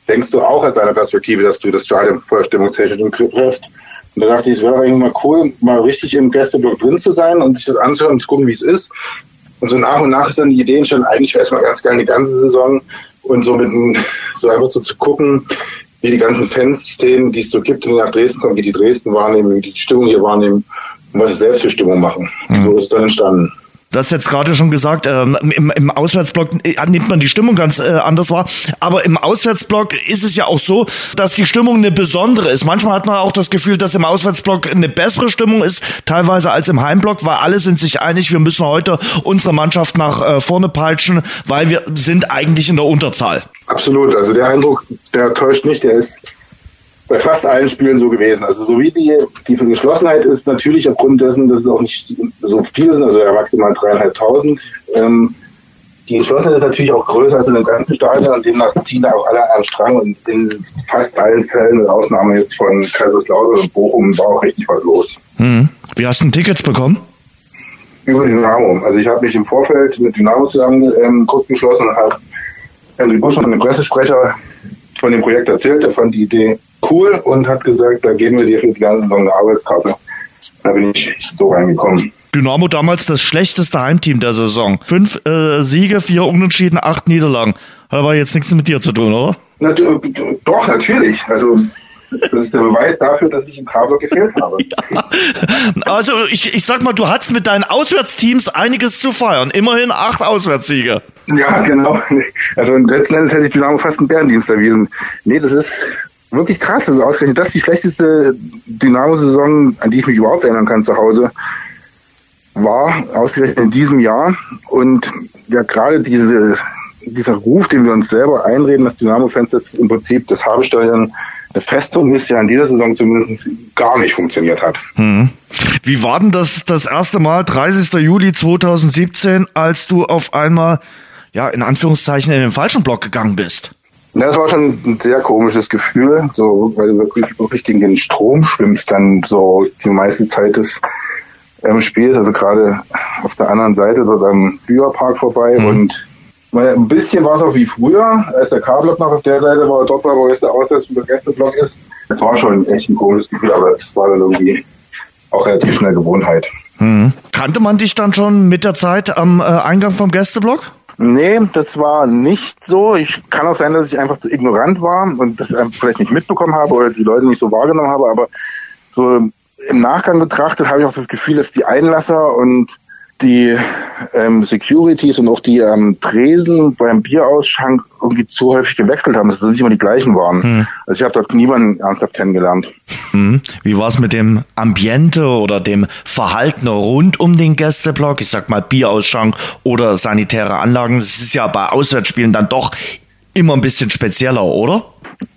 Speaker 4: denkst du auch aus deiner Perspektive, dass du das Stadion voll stimmungstechnisch im Griff hast. Und da dachte ich, es wäre eigentlich mal cool, mal richtig im Gästeblock drin zu sein und sich das anzuhören und zu gucken, wie es ist. Und so nach und nach ist dann die Idee entstanden, eigentlich wäre es mal ganz geil die ganze Saison und so mit so einfach so zu gucken, wie die ganzen Fanszenen, die es so gibt, die nach Dresden kommen, wie die Dresden wahrnehmen, wie die Stimmung hier wahrnehmen und was sie selbst für Stimmung machen. Mhm. So ist es dann entstanden.
Speaker 1: Du hast jetzt gerade schon gesagt, ähm, im, im Auswärtsblock äh, nimmt man die Stimmung ganz äh, anders wahr. Aber im Auswärtsblock ist es ja auch so, dass die Stimmung eine besondere ist. Manchmal hat man auch das Gefühl, dass im Auswärtsblock eine bessere Stimmung ist, teilweise als im Heimblock, weil alle sind sich einig, wir müssen heute unsere Mannschaft nach äh, vorne peitschen, weil wir sind eigentlich in der Unterzahl.
Speaker 4: Absolut. Also der Eindruck, der täuscht nicht, der ist bei fast allen Spielen so gewesen. Also so wie die, die Geschlossenheit ist natürlich aufgrund dessen, dass es auch nicht so viel sind, also ja maximal dreieinhalbtausend. Ähm, die Geschlossenheit ist natürlich auch größer als in den ganzen Stadion und demnach ziehen da auch alle an Strang und in fast allen Fällen, mit Ausnahme jetzt von Kaiserslautern und Bochum, war auch richtig was los.
Speaker 1: Mhm. Wie hast du denn Tickets bekommen?
Speaker 4: Über Dynamo. Also ich habe mich im Vorfeld mit Dynamo zusammen ähm, kurz geschlossen und habe Henry Busch, dem Pressesprecher, von dem Projekt erzählt. Er fand die Idee cool und hat gesagt, da geben wir dir für die ganze Saison eine Arbeitskarte. Da bin ich so reingekommen.
Speaker 1: Dynamo damals das schlechteste Heimteam der Saison. Fünf äh, Siege, vier Unentschieden, acht Niederlagen. Hat aber jetzt nichts mit dir zu tun, oder?
Speaker 4: Na, doch, natürlich. Also das ist der Beweis dafür, dass ich im Kabel gefehlt habe. [LAUGHS] Ja.
Speaker 1: Also ich, ich sag mal, du hattest mit deinen Auswärtsteams einiges zu feiern. Immerhin acht Auswärtssiege.
Speaker 4: Ja, genau. Also letzten Endes hätte ich Dynamo fast einen Bärendienst erwiesen. Nee, das ist wirklich krass. Also ausgerechnet das ist die schlechteste Dynamo-Saison, an die ich mich überhaupt erinnern kann zu Hause, war ausgerechnet in diesem Jahr. Und ja, gerade diese, dieser Ruf, den wir uns selber einreden, dass Dynamo-Fans das im Prinzip das Habestadion eine Festung ist, ja in dieser Saison zumindest gar nicht funktioniert hat.
Speaker 1: Hm. Wie war denn das das erste Mal, 30. Juli 2017, als du auf einmal, ja, in Anführungszeichen in den falschen Block gegangen bist?
Speaker 4: Ja, das war schon ein sehr komisches Gefühl, so, weil du wirklich, wirklich gegen den Strom schwimmst, dann so die meiste Zeit des ähm, Spiels, also gerade auf der anderen Seite dort am Bührpark vorbei mhm. und ein bisschen war es auch wie früher, als der K-Block noch auf der Seite war, dort war, wo jetzt der Auswärts- und der Gästeblock ist. Es war schon echt ein komisches Gefühl, aber es war dann irgendwie auch relativ schnell Gewohnheit.
Speaker 1: Mhm. Kannte man dich dann schon mit der Zeit am äh, Eingang vom Gästeblock?
Speaker 4: Nee, das war nicht so. Ich kann auch sein, dass ich einfach zu ignorant war und das vielleicht nicht mitbekommen habe oder die Leute nicht so wahrgenommen habe, aber so im Nachgang betrachtet habe ich auch das Gefühl, dass die Einlasser und die ähm, Securities und auch die ähm, Tresen beim Bierausschank irgendwie zu häufig gewechselt haben, dass es nicht immer die gleichen waren. Hm. Also ich habe dort niemanden ernsthaft kennengelernt.
Speaker 1: Hm. Wie war es mit dem Ambiente oder dem Verhalten rund um den Gästeblock? Ich sag mal Bierausschank oder sanitäre Anlagen. Das ist ja bei Auswärtsspielen dann doch immer ein bisschen spezieller, oder?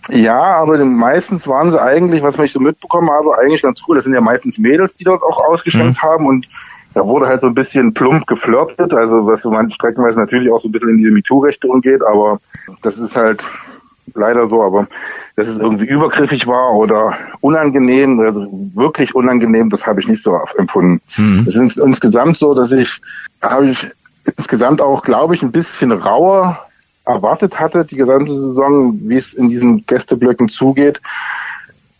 Speaker 4: Ja, aber meistens waren sie eigentlich, was ich so mitbekommen habe, eigentlich ganz cool. Das sind ja meistens Mädels, die dort auch ausgeschenkt mhm. haben und da wurde halt so ein bisschen plump geflirtet, also was manche streckenweise natürlich auch so ein bisschen in diese MeToo-Richtung geht, aber das ist halt leider so, aber dass es irgendwie übergriffig war oder unangenehm, also wirklich unangenehm, das habe ich nicht so empfunden. Mhm. Es ist insgesamt so, dass ich, habe ich insgesamt auch, glaube ich, ein bisschen rauer erwartet hatte, die gesamte Saison, wie es in diesen Gästeblöcken zugeht.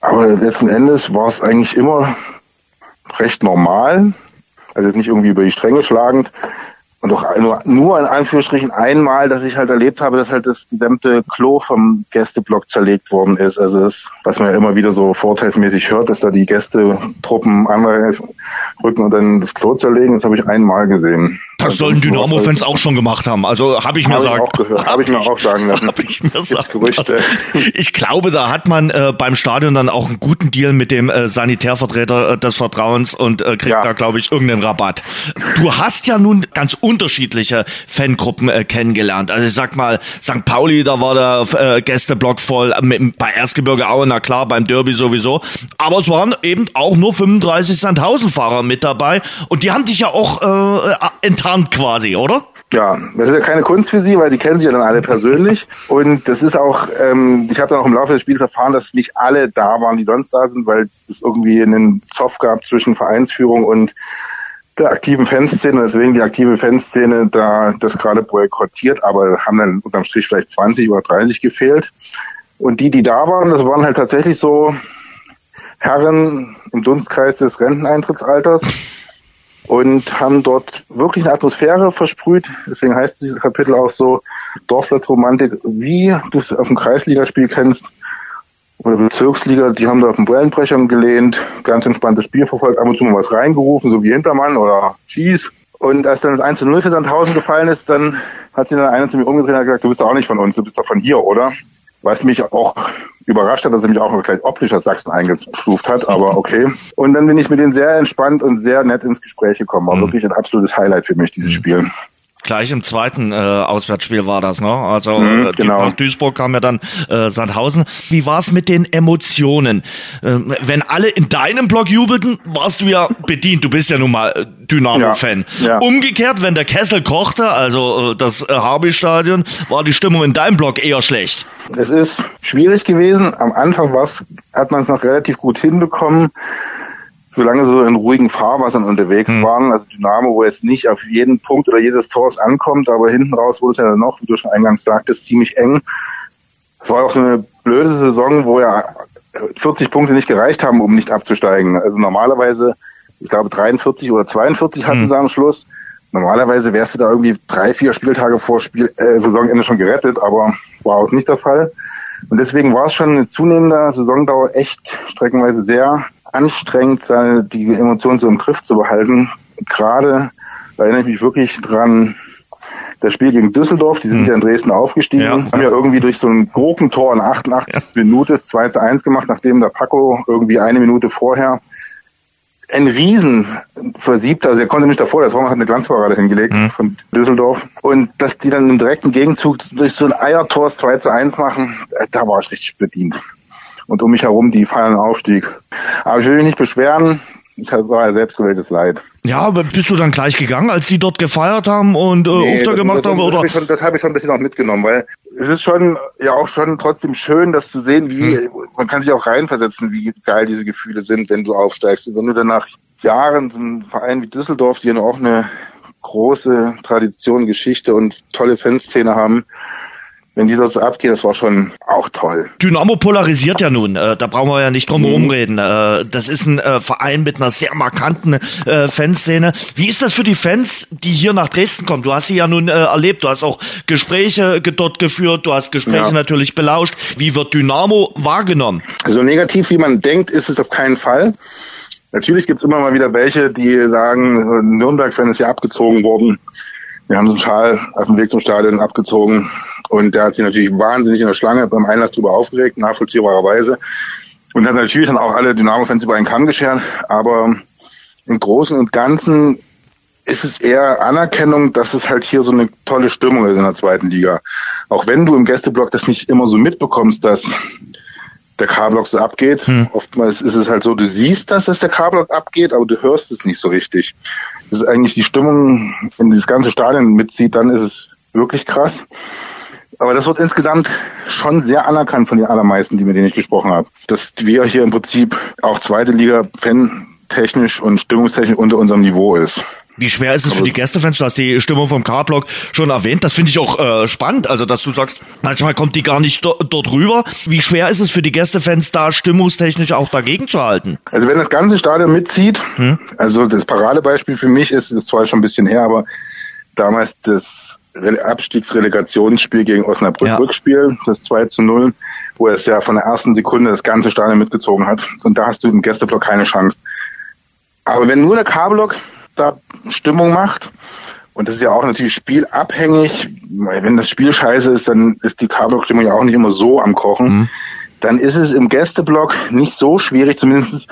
Speaker 4: Aber letzten Endes war es eigentlich immer recht normal. Also nicht irgendwie über die Stränge schlagend. Und auch nur, nur in Anführungsstrichen einmal, dass ich halt erlebt habe, dass halt das gesamte Klo vom Gästeblock zerlegt worden ist. Also das, was man ja immer wieder so vorteilsmäßig hört, dass da die Gästetruppen anrücken und dann das Klo zerlegen, das habe ich einmal gesehen.
Speaker 1: Das sollen Dynamo-Fans auch schon gemacht haben. Also habe ich mir hab sagen.
Speaker 4: Habe ich mir auch sagen lassen.
Speaker 1: Habe ich mir sagen lassen. Ich glaube, da hat man äh, beim Stadion dann auch einen guten Deal mit dem äh, Sanitärvertreter äh, des Vertrauens und äh, kriegt ja. da, glaube ich, irgendeinen Rabatt. Du hast ja nun ganz unterschiedliche Fangruppen äh, kennengelernt. Also ich sag mal, St. Pauli, da war der äh, Gästeblock voll. Mit, bei Erzgebirge Aue, na klar, beim Derby sowieso. Aber es waren eben auch nur 35 Sandhausen-Fahrer mit dabei. Und die haben dich ja auch äh, getarnt quasi, oder?
Speaker 4: Ja, das ist ja keine Kunst für sie, weil die kennen sie ja dann alle persönlich. Und das ist auch, ähm, ich habe dann auch im Laufe des Spiels erfahren, dass nicht alle da waren, die sonst da sind, weil es irgendwie einen Zoff gab zwischen Vereinsführung und der aktiven Fanszene, deswegen die aktive Fanszene da das gerade boykottiert, aber haben dann unterm Strich vielleicht 20 oder 30 gefehlt. Und die, die da waren, das waren halt tatsächlich so Herren im Dunstkreis des Renteneintrittsalters und haben dort wirklich eine Atmosphäre versprüht. Deswegen heißt dieses Kapitel auch so Dorfplatzromantik, wie du es auf dem Kreisligaspiel kennst oder Bezirksliga. Die haben da auf den Wellenbrechern gelehnt, ganz entspanntes Spiel verfolgt, ab und zu mal was reingerufen, so wie Hintermann oder Schieß. Und als dann das 1 zu 0 für Sandhausen gefallen ist, dann hat sich dann einer zu mir umgedreht und gesagt, du bist doch auch nicht von uns, du bist doch von hier, oder? Was mich auch überrascht hat, dass er mich auch gleich optisch als Sachsen eingestuft hat, aber [LAUGHS] okay. Und dann bin ich mit denen sehr entspannt und sehr nett ins Gespräch gekommen. War mhm. wirklich ein absolutes Highlight für mich, dieses mhm. Spiel.
Speaker 1: Gleich im zweiten äh, Auswärtsspiel war das, ne? Also mhm, äh, genau. nach Duisburg kam ja dann äh, Sandhausen. Wie war's mit den Emotionen? Äh, wenn alle in deinem Block jubelten, warst du ja bedient. Du bist ja nun mal äh, Dynamo-Fan. Ja, ja. Umgekehrt, wenn der Kessel kochte, also äh, das äh, Harby-Stadion, war die Stimmung in deinem Block eher schlecht.
Speaker 4: Es ist schwierig gewesen. Am Anfang war's, hat man es noch relativ gut hinbekommen solange sie so in ruhigen Fahrwassern unterwegs mhm. waren, also Dynamo, wo jetzt nicht auf jeden Punkt oder jedes Tor ankommt, aber hinten raus wurde es ja dann noch, wie du schon eingangs sagtest, ziemlich eng. Es war auch so eine blöde Saison, wo ja 40 Punkte nicht gereicht haben, um nicht abzusteigen. Also normalerweise, ich glaube 43 oder 42 hatten mhm. sie am Schluss. Normalerweise wärst du da irgendwie drei, vier Spieltage vor Spiel, äh, Saisonende schon gerettet, aber war auch nicht der Fall. Und deswegen war es schon eine zunehmende Saisondauer echt streckenweise sehr anstrengend, seine, die Emotionen so im Griff zu behalten. Gerade da erinnere ich mich wirklich dran, das Spiel gegen Düsseldorf, die sind hm. ja in Dresden aufgestiegen, ja. haben ja irgendwie durch so ein Gurkentor in 88 ja. Minute 2 zu 1 gemacht, nachdem der Paco irgendwie eine Minute vorher ein Riesen versiebt, also er konnte nicht davor, der Traum hat eine Glanzparade hingelegt mhm. von Düsseldorf. Und dass die dann im direkten Gegenzug durch so ein Eiertor 2 zu 1 machen, da war ich richtig bedient. Und um mich herum die feiern Aufstieg. Aber ich will mich nicht beschweren, ich war ja selbstgewähltes Leid.
Speaker 1: Ja, aber bist du dann gleich gegangen, als die dort gefeiert haben und äh, nee, Ufter gemacht
Speaker 4: das,
Speaker 1: haben?
Speaker 4: Oder? Das, das habe ich schon ein bisschen auch mitgenommen, weil es ist schon ja auch schon trotzdem schön, das zu sehen, wie hm. man kann sich auch reinversetzen, wie geil diese Gefühle sind, wenn du aufsteigst. Und wenn du dann nach Jahren so ein Verein wie Düsseldorf, die ja auch eine große Tradition, Geschichte und tolle Fanszene haben, wenn die dort so abgehen, das war schon auch toll.
Speaker 1: Dynamo polarisiert ja nun, äh, da brauchen wir ja nicht drum herum mhm. reden. Äh, das ist ein äh, Verein mit einer sehr markanten äh, Fanszene. Wie ist das für die Fans, die hier nach Dresden kommen? Du hast sie ja nun äh, erlebt, du hast auch Gespräche dort geführt, du hast Gespräche ja. natürlich belauscht. Wie wird Dynamo wahrgenommen?
Speaker 4: So negativ, wie man denkt, ist es auf keinen Fall. Natürlich gibt es immer mal wieder welche, die sagen, Nürnberg-Fan ist ja abgezogen worden. Wir haben einen Schal auf dem Weg zum Stadion abgezogen. Und der hat sich natürlich wahnsinnig in der Schlange beim Einlass drüber aufgeregt, nachvollziehbarerweise. Und hat natürlich dann auch alle Dynamo-Fans über einen Kamm geschert. Aber im Großen und Ganzen ist es eher Anerkennung, dass es halt hier so eine tolle Stimmung ist in der zweiten Liga. Auch wenn du im Gästeblock das nicht immer so mitbekommst, dass der K-Block so abgeht. Hm. Oftmals ist es halt so, du siehst, dass es der K-Block abgeht, aber du hörst es nicht so richtig. Das ist eigentlich die Stimmung, wenn das ganze Stadion mitzieht, dann ist es wirklich krass. Aber das wird insgesamt schon sehr anerkannt von den allermeisten, die mit denen ich gesprochen habe. Dass wir hier im Prinzip auch zweite Liga fan-technisch und stimmungstechnisch unter unserem Niveau ist.
Speaker 1: Wie schwer ist es für die Gästefans? Du hast die Stimmung vom K-Block schon erwähnt. Das finde ich auch äh, spannend. Also, dass du sagst, manchmal kommt die gar nicht do dort rüber. Wie schwer ist es für die Gästefans, da stimmungstechnisch auch dagegen zu halten?
Speaker 4: Also, wenn das ganze Stadion mitzieht, hm? also das Paradebeispiel für mich ist, ist zwar schon ein bisschen her, aber damals das Abstiegsrelegationsspiel gegen Osnabrück ja. Rückspiel, das 2 zu 0, wo er es ja von der ersten Sekunde das ganze Stadion mitgezogen hat. Und da hast du im Gästeblock keine Chance. Aber wenn nur der K-Block da Stimmung macht, und das ist ja auch natürlich spielabhängig, wenn das Spiel scheiße ist, dann ist die K-Block-Stimmung ja auch nicht immer so am Kochen. Mhm. Dann ist es im Gästeblock nicht so schwierig, zumindest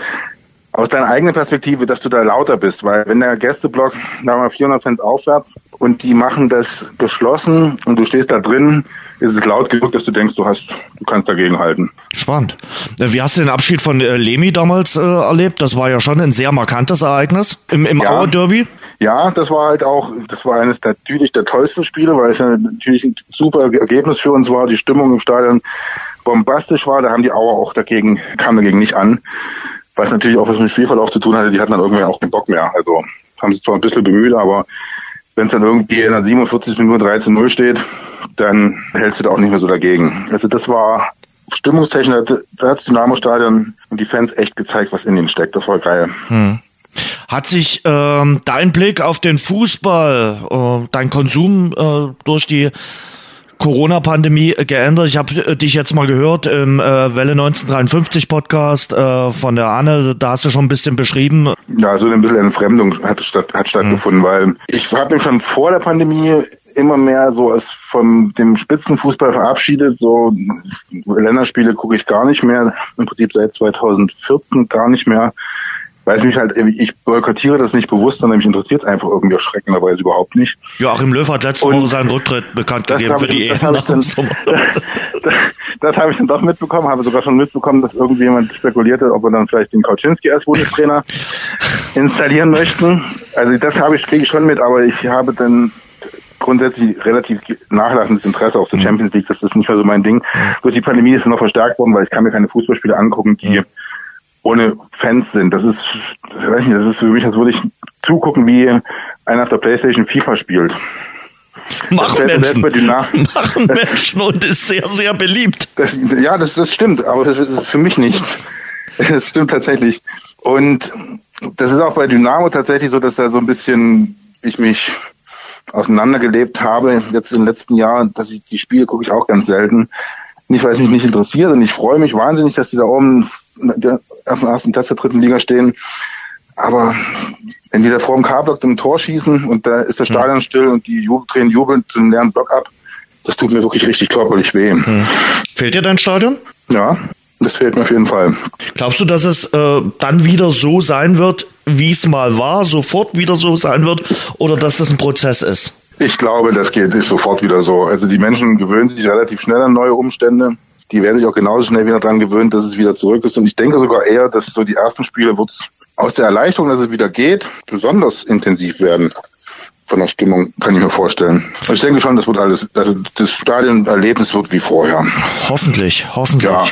Speaker 4: aus deiner eigenen Perspektive, dass du da lauter bist, weil wenn der Gästeblock da mal 400 Fans aufwärts und die machen das geschlossen und du stehst da drin, ist es laut genug, dass du denkst, du hast, du kannst dagegen halten.
Speaker 1: Spannend. Äh, wie hast du den Abschied von äh, Lemi damals äh, erlebt? Das war ja schon ein sehr markantes Ereignis im, im ja. Auer Derby.
Speaker 4: Ja, das war halt auch, das war eines natürlich der tollsten Spiele, weil es natürlich ein super Ergebnis für uns war. Die Stimmung im Stadion bombastisch war. Da haben die Auer auch dagegen, kam dagegen nicht an. Was natürlich auch was mit Spielverlauf zu tun hatte, die hatten dann irgendwann auch keinen Bock mehr. Also haben sich zwar ein bisschen bemüht, aber wenn es dann irgendwie in der 47 Minute 13-0 steht, dann hältst du da auch nicht mehr so dagegen. Also das war stimmungstechnisch, da hat das Dynamo-Stadion und die Fans echt gezeigt, was in ihnen steckt. Das war geil. Hm.
Speaker 1: Hat sich ähm, dein Blick auf den Fußball, äh, dein Konsum äh, durch die Corona-Pandemie geändert. Ich habe äh, dich jetzt mal gehört im äh, Welle 1953 Podcast äh, von der Anne. Da hast du schon ein bisschen beschrieben.
Speaker 4: Ja, so ein bisschen Entfremdung hat, statt, hat stattgefunden, mhm. weil ich habe mich schon vor der Pandemie immer mehr so als von dem Spitzenfußball verabschiedet. So Länderspiele gucke ich gar nicht mehr. Im Prinzip seit 2014 gar nicht mehr weil es mich halt, ich boykottiere das nicht bewusst, sondern mich interessiert es einfach irgendwie erschreckenderweise überhaupt nicht.
Speaker 1: Joachim Löw hat letzte Woche seinen Rücktritt bekannt gegeben für die
Speaker 4: EM. [LAUGHS] Das, das, das, das habe ich dann doch mitbekommen, habe sogar schon mitbekommen, dass irgendjemand spekulierte, ob wir dann vielleicht den Kauczynski als Bundestrainer [LAUGHS] installieren möchten. Also das habe ich, kriege ich schon mit, aber ich habe dann grundsätzlich relativ nachlassendes Interesse auf der mhm. Champions League. Das ist nicht mehr so mein Ding. Durch die Pandemie ist es noch verstärkt worden, weil ich kann mir keine Fußballspiele angucken, die ohne Fans sind. Das ist, ich weiß nicht, das ist für mich, als würde ich zugucken, wie einer auf der Playstation FIFA spielt.
Speaker 1: Machen Menschen. [LAUGHS] Machen Menschen und ist sehr, sehr beliebt.
Speaker 4: Das, ja, das, das stimmt, aber das ist für mich nicht. [LAUGHS] Das stimmt tatsächlich. Und das ist auch bei Dynamo tatsächlich so, dass da so ein bisschen ich mich auseinandergelebt habe jetzt in den letzten Jahren, dass ich die Spiele gucke ich auch ganz selten. Nicht, weil es mich nicht interessiert und ich freue mich wahnsinnig, dass die da oben auf dem ersten Platz der dritten Liga stehen. Aber wenn die da vor dem K-Block zum Tor schießen und da ist der Stadion still und die drehen jubelnd zum leeren Block ab, das tut mir wirklich richtig körperlich weh. Hm.
Speaker 1: Fehlt dir dein Stadion?
Speaker 4: Ja, das fehlt mir auf jeden Fall.
Speaker 1: Glaubst du, dass es äh, dann wieder so sein wird, wie es mal war, sofort wieder so sein wird, oder dass das ein Prozess ist?
Speaker 4: Ich glaube, das geht ist sofort wieder so. Also die Menschen gewöhnen sich relativ schnell an neue Umstände. Die werden sich auch genauso schnell wieder daran gewöhnen, dass es wieder zurück ist. Und ich denke sogar eher, dass so die ersten Spiele wird aus der Erleichterung, dass es wieder geht, besonders intensiv werden von der Stimmung, kann ich mir vorstellen. Ich denke schon, das wird alles, also das Stadionerlebnis wird wie vorher.
Speaker 1: Hoffentlich, hoffentlich. Ja.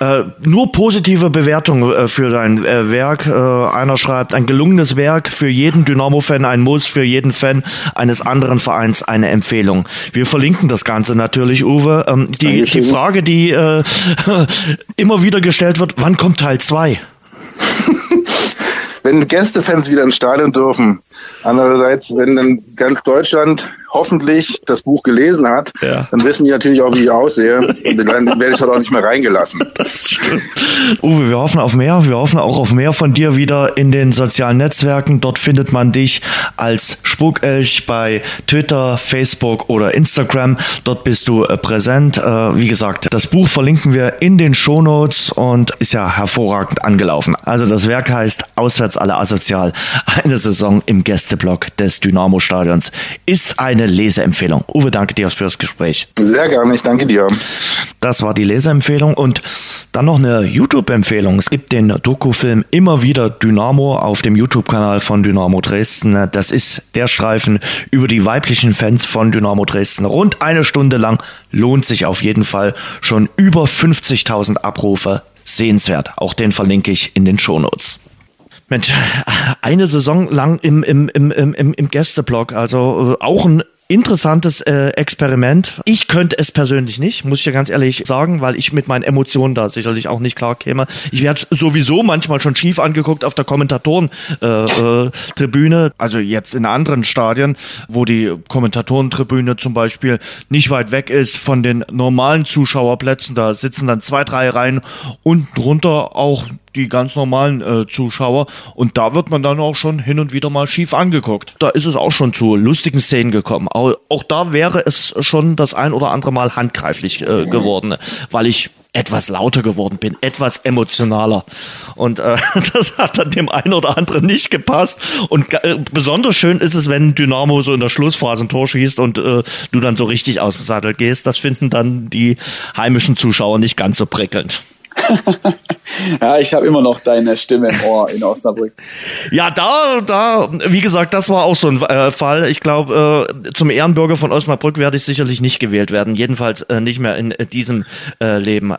Speaker 1: Äh, nur positive Bewertungen äh, für dein äh, Werk. Äh, einer schreibt, ein gelungenes Werk für jeden Dynamo-Fan, ein Muss für jeden Fan eines anderen Vereins, eine Empfehlung. Wir verlinken das Ganze natürlich, Uwe. Ähm, die, die Frage, die äh, [LAUGHS] immer wieder gestellt wird, wann kommt Teil 2? [LAUGHS]
Speaker 4: wenn Gästefans wieder ins Stadion dürfen, andererseits, wenn dann ganz Deutschland hoffentlich das Buch gelesen hat, ja. dann wissen die natürlich auch, wie ich aussehe. Und dann [LAUGHS] werde ich dort auch nicht mehr reingelassen. Das
Speaker 1: stimmt. Uwe, wir hoffen auf mehr. Wir hoffen auch auf mehr von dir wieder in den sozialen Netzwerken. Dort findet man dich als Spukelch bei Twitter, Facebook oder Instagram. Dort bist du äh, präsent. Äh, wie gesagt, das Buch verlinken wir in den Shownotes und ist ja hervorragend angelaufen. Also das Werk heißt Auswärts alle asozial. Eine Saison im Gästeblock des Dynamo-Stadions ist eine eine Leseempfehlung. Uwe, danke dir fürs Gespräch.
Speaker 4: Sehr gerne, ich danke dir.
Speaker 1: Das war die Leseempfehlung und dann noch eine YouTube-Empfehlung. Es gibt den Dokufilm Immer wieder Dynamo auf dem YouTube-Kanal von Dynamo Dresden. Das ist der Streifen über die weiblichen Fans von Dynamo Dresden. Rund eine Stunde lang lohnt sich auf jeden Fall schon über 50.000 Abrufe. Sehenswert. Auch den verlinke ich in den Shownotes. Mensch, eine Saison lang im, im, im, im, im Gästeblock, also äh, auch ein interessantes äh, Experiment. Ich könnte es persönlich nicht, muss ich ja ganz ehrlich sagen, weil ich mit meinen Emotionen da sicherlich auch nicht klar käme. Ich werde sowieso manchmal schon schief angeguckt auf der Kommentatoren-Tribüne, äh, äh, also jetzt in anderen Stadien, wo die Kommentatorentribüne zum Beispiel nicht weit weg ist von den normalen Zuschauerplätzen. Da sitzen dann zwei, drei Reihen und drunter auch die ganz normalen äh, Zuschauer. Und da wird man dann auch schon hin und wieder mal schief angeguckt. Da ist es auch schon zu lustigen Szenen gekommen. Auch, auch da wäre es schon das ein oder andere Mal handgreiflich äh, geworden, weil ich etwas lauter geworden bin, etwas emotionaler. Und äh, [LAUGHS] das hat dann dem einen oder anderen nicht gepasst. Und äh, besonders schön ist es, wenn Dynamo so in der Schlussphase ein Tor schießt und äh, du dann so richtig aus dem Sattel gehst. Das finden dann die heimischen Zuschauer nicht ganz so prickelnd. [LAUGHS]
Speaker 2: ja, ich habe immer noch deine Stimme im Ohr in Osnabrück.
Speaker 1: Ja, da, da, wie gesagt, das war auch so ein äh, Fall. Ich glaube, äh, zum Ehrenbürger von Osnabrück werde ich sicherlich nicht gewählt werden. Jedenfalls äh, nicht mehr in äh, diesem äh, Leben.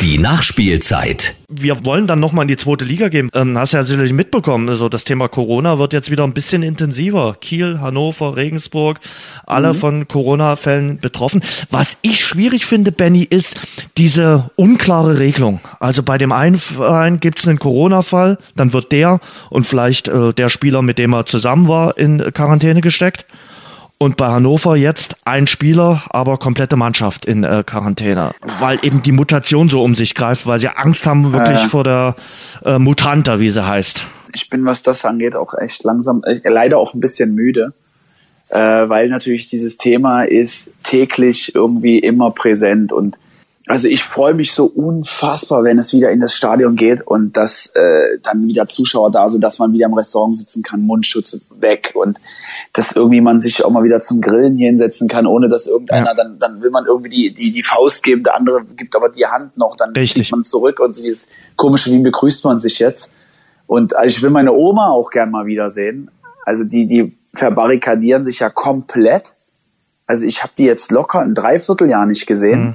Speaker 3: Die Nachspielzeit.
Speaker 1: Wir wollen dann nochmal in die zweite Liga gehen. Ähm, hast ja sicherlich mitbekommen, also das Thema Corona wird jetzt wieder ein bisschen intensiver. Kiel, Hannover, Regensburg, alle mhm. von Corona-Fällen betroffen. Was ich schwierig finde, Benny, ist diese unklare Regelung. Also bei dem einen Verein gibt es einen Corona-Fall, dann wird der und vielleicht äh, der Spieler, mit dem er zusammen war, in Quarantäne gesteckt. Und bei Hannover jetzt ein Spieler, aber komplette Mannschaft in äh, Quarantäne, weil eben die Mutation so um sich greift, weil sie Angst haben wirklich äh. vor der äh, Mutanta, wie sie heißt.
Speaker 2: Ich bin, was das angeht, auch echt langsam, äh, leider auch ein bisschen müde, äh, weil natürlich dieses Thema ist täglich irgendwie immer präsent und also ich freue mich so unfassbar, wenn es wieder in das Stadion geht und dass äh, dann wieder Zuschauer da sind, dass man wieder im Restaurant sitzen kann, Mundschutz weg und dass irgendwie man sich auch mal wieder zum Grillen hinsetzen kann, ohne dass irgendeiner, ja. dann, dann will man irgendwie die, die, die Faust geben, der andere gibt aber die Hand noch, dann
Speaker 1: geht
Speaker 2: man zurück und so dieses komische, wie begrüßt man sich jetzt? Und also ich will meine Oma auch gern mal wiedersehen. Also die, die verbarrikadieren sich ja komplett. Also ich habe die jetzt locker ein Dreivierteljahr nicht gesehen. Mhm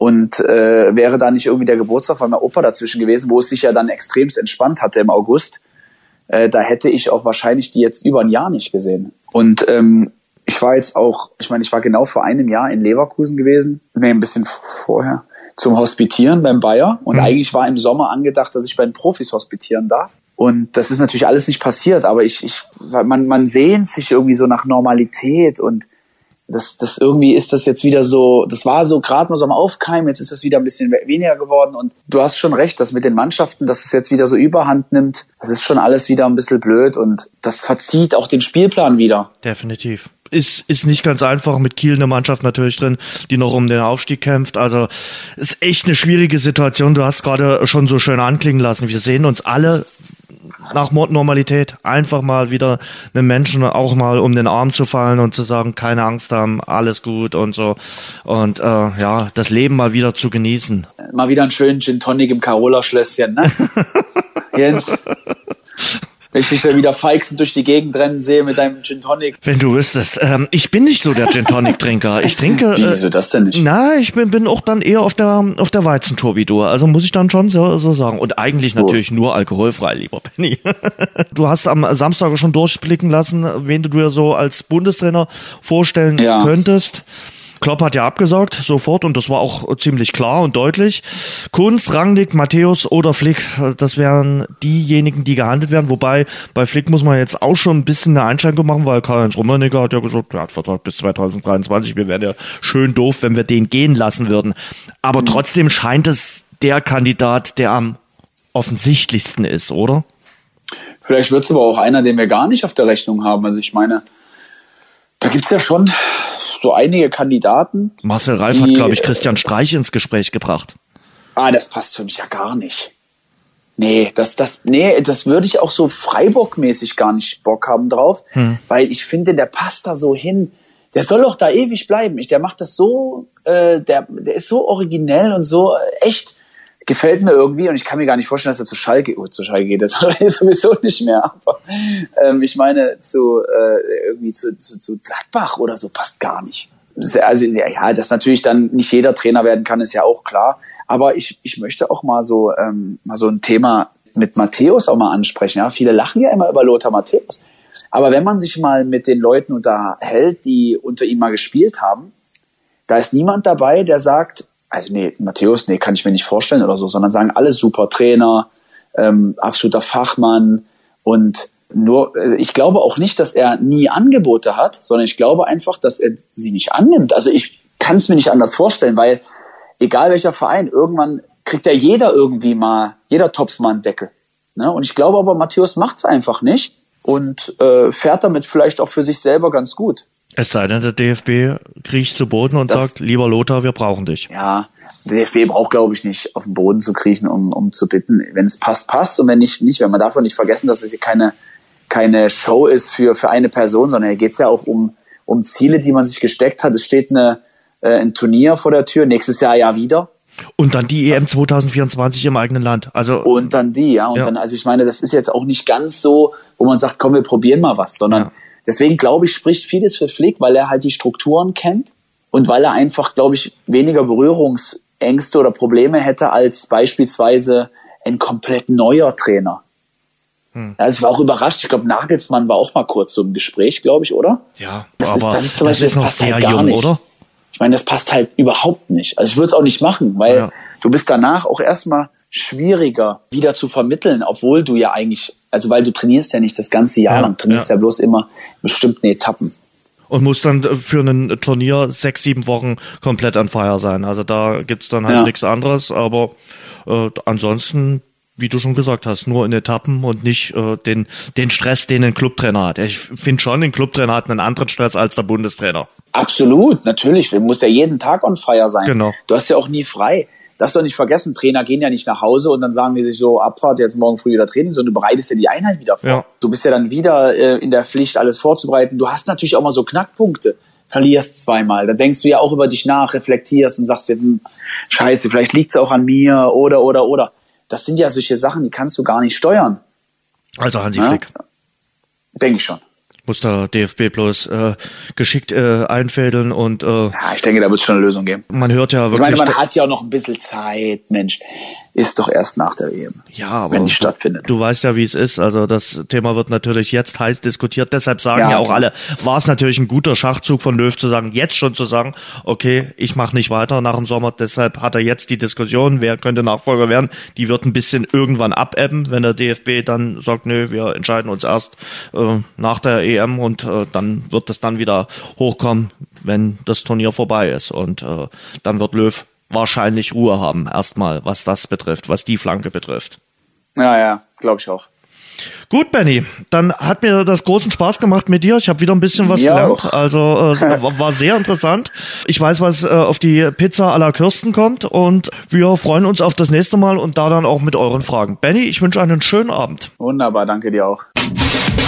Speaker 2: Und äh, wäre da nicht irgendwie der Geburtstag von meinem Opa dazwischen gewesen, wo es sich ja dann extremst entspannt hatte im August, äh, da hätte ich auch wahrscheinlich die jetzt über ein Jahr nicht gesehen. Und ähm, ich war jetzt auch, ich meine, ich war genau vor einem Jahr in Leverkusen gewesen, nee, ein bisschen vorher, zum Hospitieren beim Bayer. Und mhm. eigentlich war im Sommer angedacht, dass ich bei den Profis hospitieren darf. Und das ist natürlich alles nicht passiert, aber ich, ich, man, man sehnt sich irgendwie so nach Normalität und das, das irgendwie ist das jetzt wieder so, das war so gerade mal so am Aufkeimen, jetzt ist das wieder ein bisschen weniger geworden und du hast schon recht, dass mit den Mannschaften, dass es jetzt wieder so überhand nimmt, das ist schon alles wieder ein bisschen blöd und das verzieht auch den Spielplan wieder.
Speaker 1: Definitiv. Ist, ist nicht ganz einfach mit Kiel eine Mannschaft natürlich drin, die noch um den Aufstieg kämpft. Also ist echt eine schwierige Situation. Du hast gerade schon so schön anklingen lassen. Wir sehen uns alle nach Normalität. Einfach mal wieder einem Menschen auch mal um den Arm zu fallen und zu sagen, keine Angst haben, alles gut und so. Und äh, ja, das Leben mal wieder zu genießen.
Speaker 2: Mal wieder einen schönen Gin Tonic im Carola-Schlösschen, ne? [LAUGHS] Jens. Wenn ich dich da wieder feixend durch die Gegend rennen sehe mit deinem Gin Tonic.
Speaker 1: Wenn du wüsstest. Ähm, ich bin nicht so der Gin Tonic Trinker. Ich trinke.
Speaker 2: Äh, Wieso das denn nicht?
Speaker 1: Na, ich bin, bin auch dann eher auf der auf der Weizentour wie du. Also muss ich dann schon so, so sagen. Und eigentlich natürlich oh. nur alkoholfrei, lieber Penny. [LAUGHS] du hast am Samstag schon durchblicken lassen, wen du dir so als Bundestrainer vorstellen ja. könntest. Klopp hat ja abgesagt, sofort, und das war auch ziemlich klar und deutlich. Kunz, Rangnick, Matthäus oder Flick, das wären diejenigen, die gehandelt werden. Wobei bei Flick muss man jetzt auch schon ein bisschen eine Einschränkung machen, weil Karl-Heinz Rummenigge hat ja gesagt, er hat Vertrag bis 2023. Wir wären ja schön doof, wenn wir den gehen lassen würden. Aber trotzdem scheint es der Kandidat, der am offensichtlichsten ist, oder?
Speaker 2: Vielleicht wird es aber auch einer, den wir gar nicht auf der Rechnung haben. Also ich meine, da gibt's ja schon so einige Kandidaten.
Speaker 1: Marcel Reif die, hat, glaube ich, Christian Streich ins Gespräch gebracht.
Speaker 2: Ah, das passt für mich ja gar nicht. Nee, das, das, nee, das würde ich auch so Freiburg-mäßig gar nicht Bock haben drauf, hm. weil ich finde, der passt da so hin. Der soll doch da ewig bleiben. Ich, der macht das so, äh, der, der ist so originell und so äh, echt gefällt mir irgendwie und ich kann mir gar nicht vorstellen, dass er zu Schalke, oh, zu Schalke geht, das [LAUGHS] sowieso nicht mehr, aber ähm, ich meine zu äh, irgendwie zu, zu, zu Gladbach oder so passt gar nicht. Also ja, dass natürlich dann nicht jeder Trainer werden kann, ist ja auch klar. Aber ich, ich möchte auch mal so ähm, mal so ein Thema mit Matthäus auch mal ansprechen. Ja, viele lachen ja immer über Lothar Matthäus. Aber wenn man sich mal mit den Leuten unterhält, die unter ihm mal gespielt haben, da ist niemand dabei, der sagt, also nee, Matthäus, nee, kann ich mir nicht vorstellen oder so, sondern sagen alle super Trainer, ähm, absoluter Fachmann und nur, äh, ich glaube auch nicht, dass er nie Angebote hat, sondern ich glaube einfach, dass er sie nicht annimmt. Also ich kann es mir nicht anders vorstellen, weil egal welcher Verein, irgendwann kriegt ja jeder irgendwie mal, jeder Topfmann Deckel. Ne? Und ich glaube aber, Matthäus macht's einfach nicht und äh, fährt damit vielleicht auch für sich selber ganz gut.
Speaker 1: Es sei denn, der DFB kriecht zu Boden und das, sagt, lieber Lothar, wir brauchen dich.
Speaker 2: Ja, der DFB braucht, glaube ich, nicht auf den Boden zu kriechen, um, um zu bitten. Wenn es passt, passt. Und wenn nicht, nicht. Wenn man davon nicht vergessen, dass es hier keine, keine Show ist für, für eine Person, sondern hier geht es ja auch um, um Ziele, die man sich gesteckt hat. Es steht eine, äh, ein Turnier vor der Tür, nächstes Jahr ja wieder.
Speaker 1: Und dann die EM 2024 im eigenen Land. Also
Speaker 2: und dann die, ja. Und ja. dann, also ich meine, das ist jetzt auch nicht ganz so, wo man sagt, komm, wir probieren mal was, sondern ja Deswegen glaube ich, spricht vieles für Flick, weil er halt die Strukturen kennt und weil er einfach, glaube ich, weniger Berührungsängste oder Probleme hätte als beispielsweise ein komplett neuer Trainer. Hm. Also ich war auch überrascht. Ich glaube, Nagelsmann war auch mal kurz so im Gespräch, glaube ich, oder?
Speaker 1: Ja, das aber ist, das ist, zum Beispiel, das ist noch sehr halt jung, nicht. oder?
Speaker 2: Ich meine, das passt halt überhaupt nicht. Also ich würde es auch nicht machen, weil ja. du bist danach auch erstmal schwieriger wieder zu vermitteln, obwohl du ja eigentlich, also weil du trainierst ja nicht das ganze Jahr ja, lang, trainierst ja. ja bloß immer bestimmten Etappen.
Speaker 1: Und muss dann für ein Turnier sechs, sieben Wochen komplett an Feier sein. Also da gibt's dann halt ja. nichts anderes, aber äh, ansonsten wie du schon gesagt hast, nur in Etappen und nicht äh, den, den Stress, den ein Clubtrainer hat. Ich finde schon, ein Clubtrainer hat einen anderen Stress als der Bundestrainer.
Speaker 2: Absolut, natürlich. Du musst ja jeden Tag on fire sein. Genau. Du hast ja auch nie frei darfst du nicht vergessen, Trainer gehen ja nicht nach Hause und dann sagen die sich so, Abfahrt, jetzt morgen früh wieder Training, sondern du bereitest ja die Einheit wieder vor. Ja. Du bist ja dann wieder äh, in der Pflicht, alles vorzubereiten. Du hast natürlich auch mal so Knackpunkte. Verlierst zweimal. Da denkst du ja auch über dich nach, reflektierst und sagst dir, hm, scheiße, vielleicht liegt's auch an mir oder, oder, oder. Das sind ja solche Sachen, die kannst du gar nicht steuern.
Speaker 1: Also Hansi ja? Flick.
Speaker 2: Denke ich schon.
Speaker 1: Muss der DFB bloß äh, geschickt äh, einfädeln und äh,
Speaker 2: Ja, ich denke, da wird es schon eine Lösung geben.
Speaker 1: man hört ja
Speaker 2: Ich
Speaker 1: wirklich.
Speaker 2: meine, man hat ja auch noch ein bisschen Zeit, Mensch. Ist doch erst nach der EM.
Speaker 1: ja, aber
Speaker 2: wenn die stattfindet.
Speaker 1: Du weißt ja, wie es ist. Also das Thema wird natürlich jetzt heiß diskutiert. Deshalb sagen ja,
Speaker 2: Ja,
Speaker 1: auch alle, war es natürlich ein guter Schachzug von Löw zu sagen, jetzt schon zu sagen, okay, ich mache nicht weiter nach dem Sommer. Deshalb hat er jetzt die Diskussion, wer könnte Nachfolger werden. Die wird ein bisschen irgendwann abebben, wenn der DFB dann sagt, nö, wir entscheiden uns erst äh, nach der EM und äh, dann wird das dann wieder hochkommen, wenn das Turnier vorbei ist. Und äh, dann wird Löw wahrscheinlich Ruhe haben, erstmal, was das betrifft, was die Flanke betrifft.
Speaker 2: Ja, ja, glaube ich auch.
Speaker 1: Gut, Benny, dann hat mir das großen Spaß gemacht mit dir. Ich habe wieder ein bisschen was
Speaker 2: Mir
Speaker 1: gelernt.
Speaker 2: auch.
Speaker 1: Also äh, [LAUGHS] war war sehr interessant. Ich weiß, was äh, auf die Pizza à la Kirsten kommt und wir freuen uns auf das nächste Mal und da dann auch mit euren Fragen. Benny, ich wünsche einen schönen Abend.
Speaker 2: Wunderbar, danke dir auch.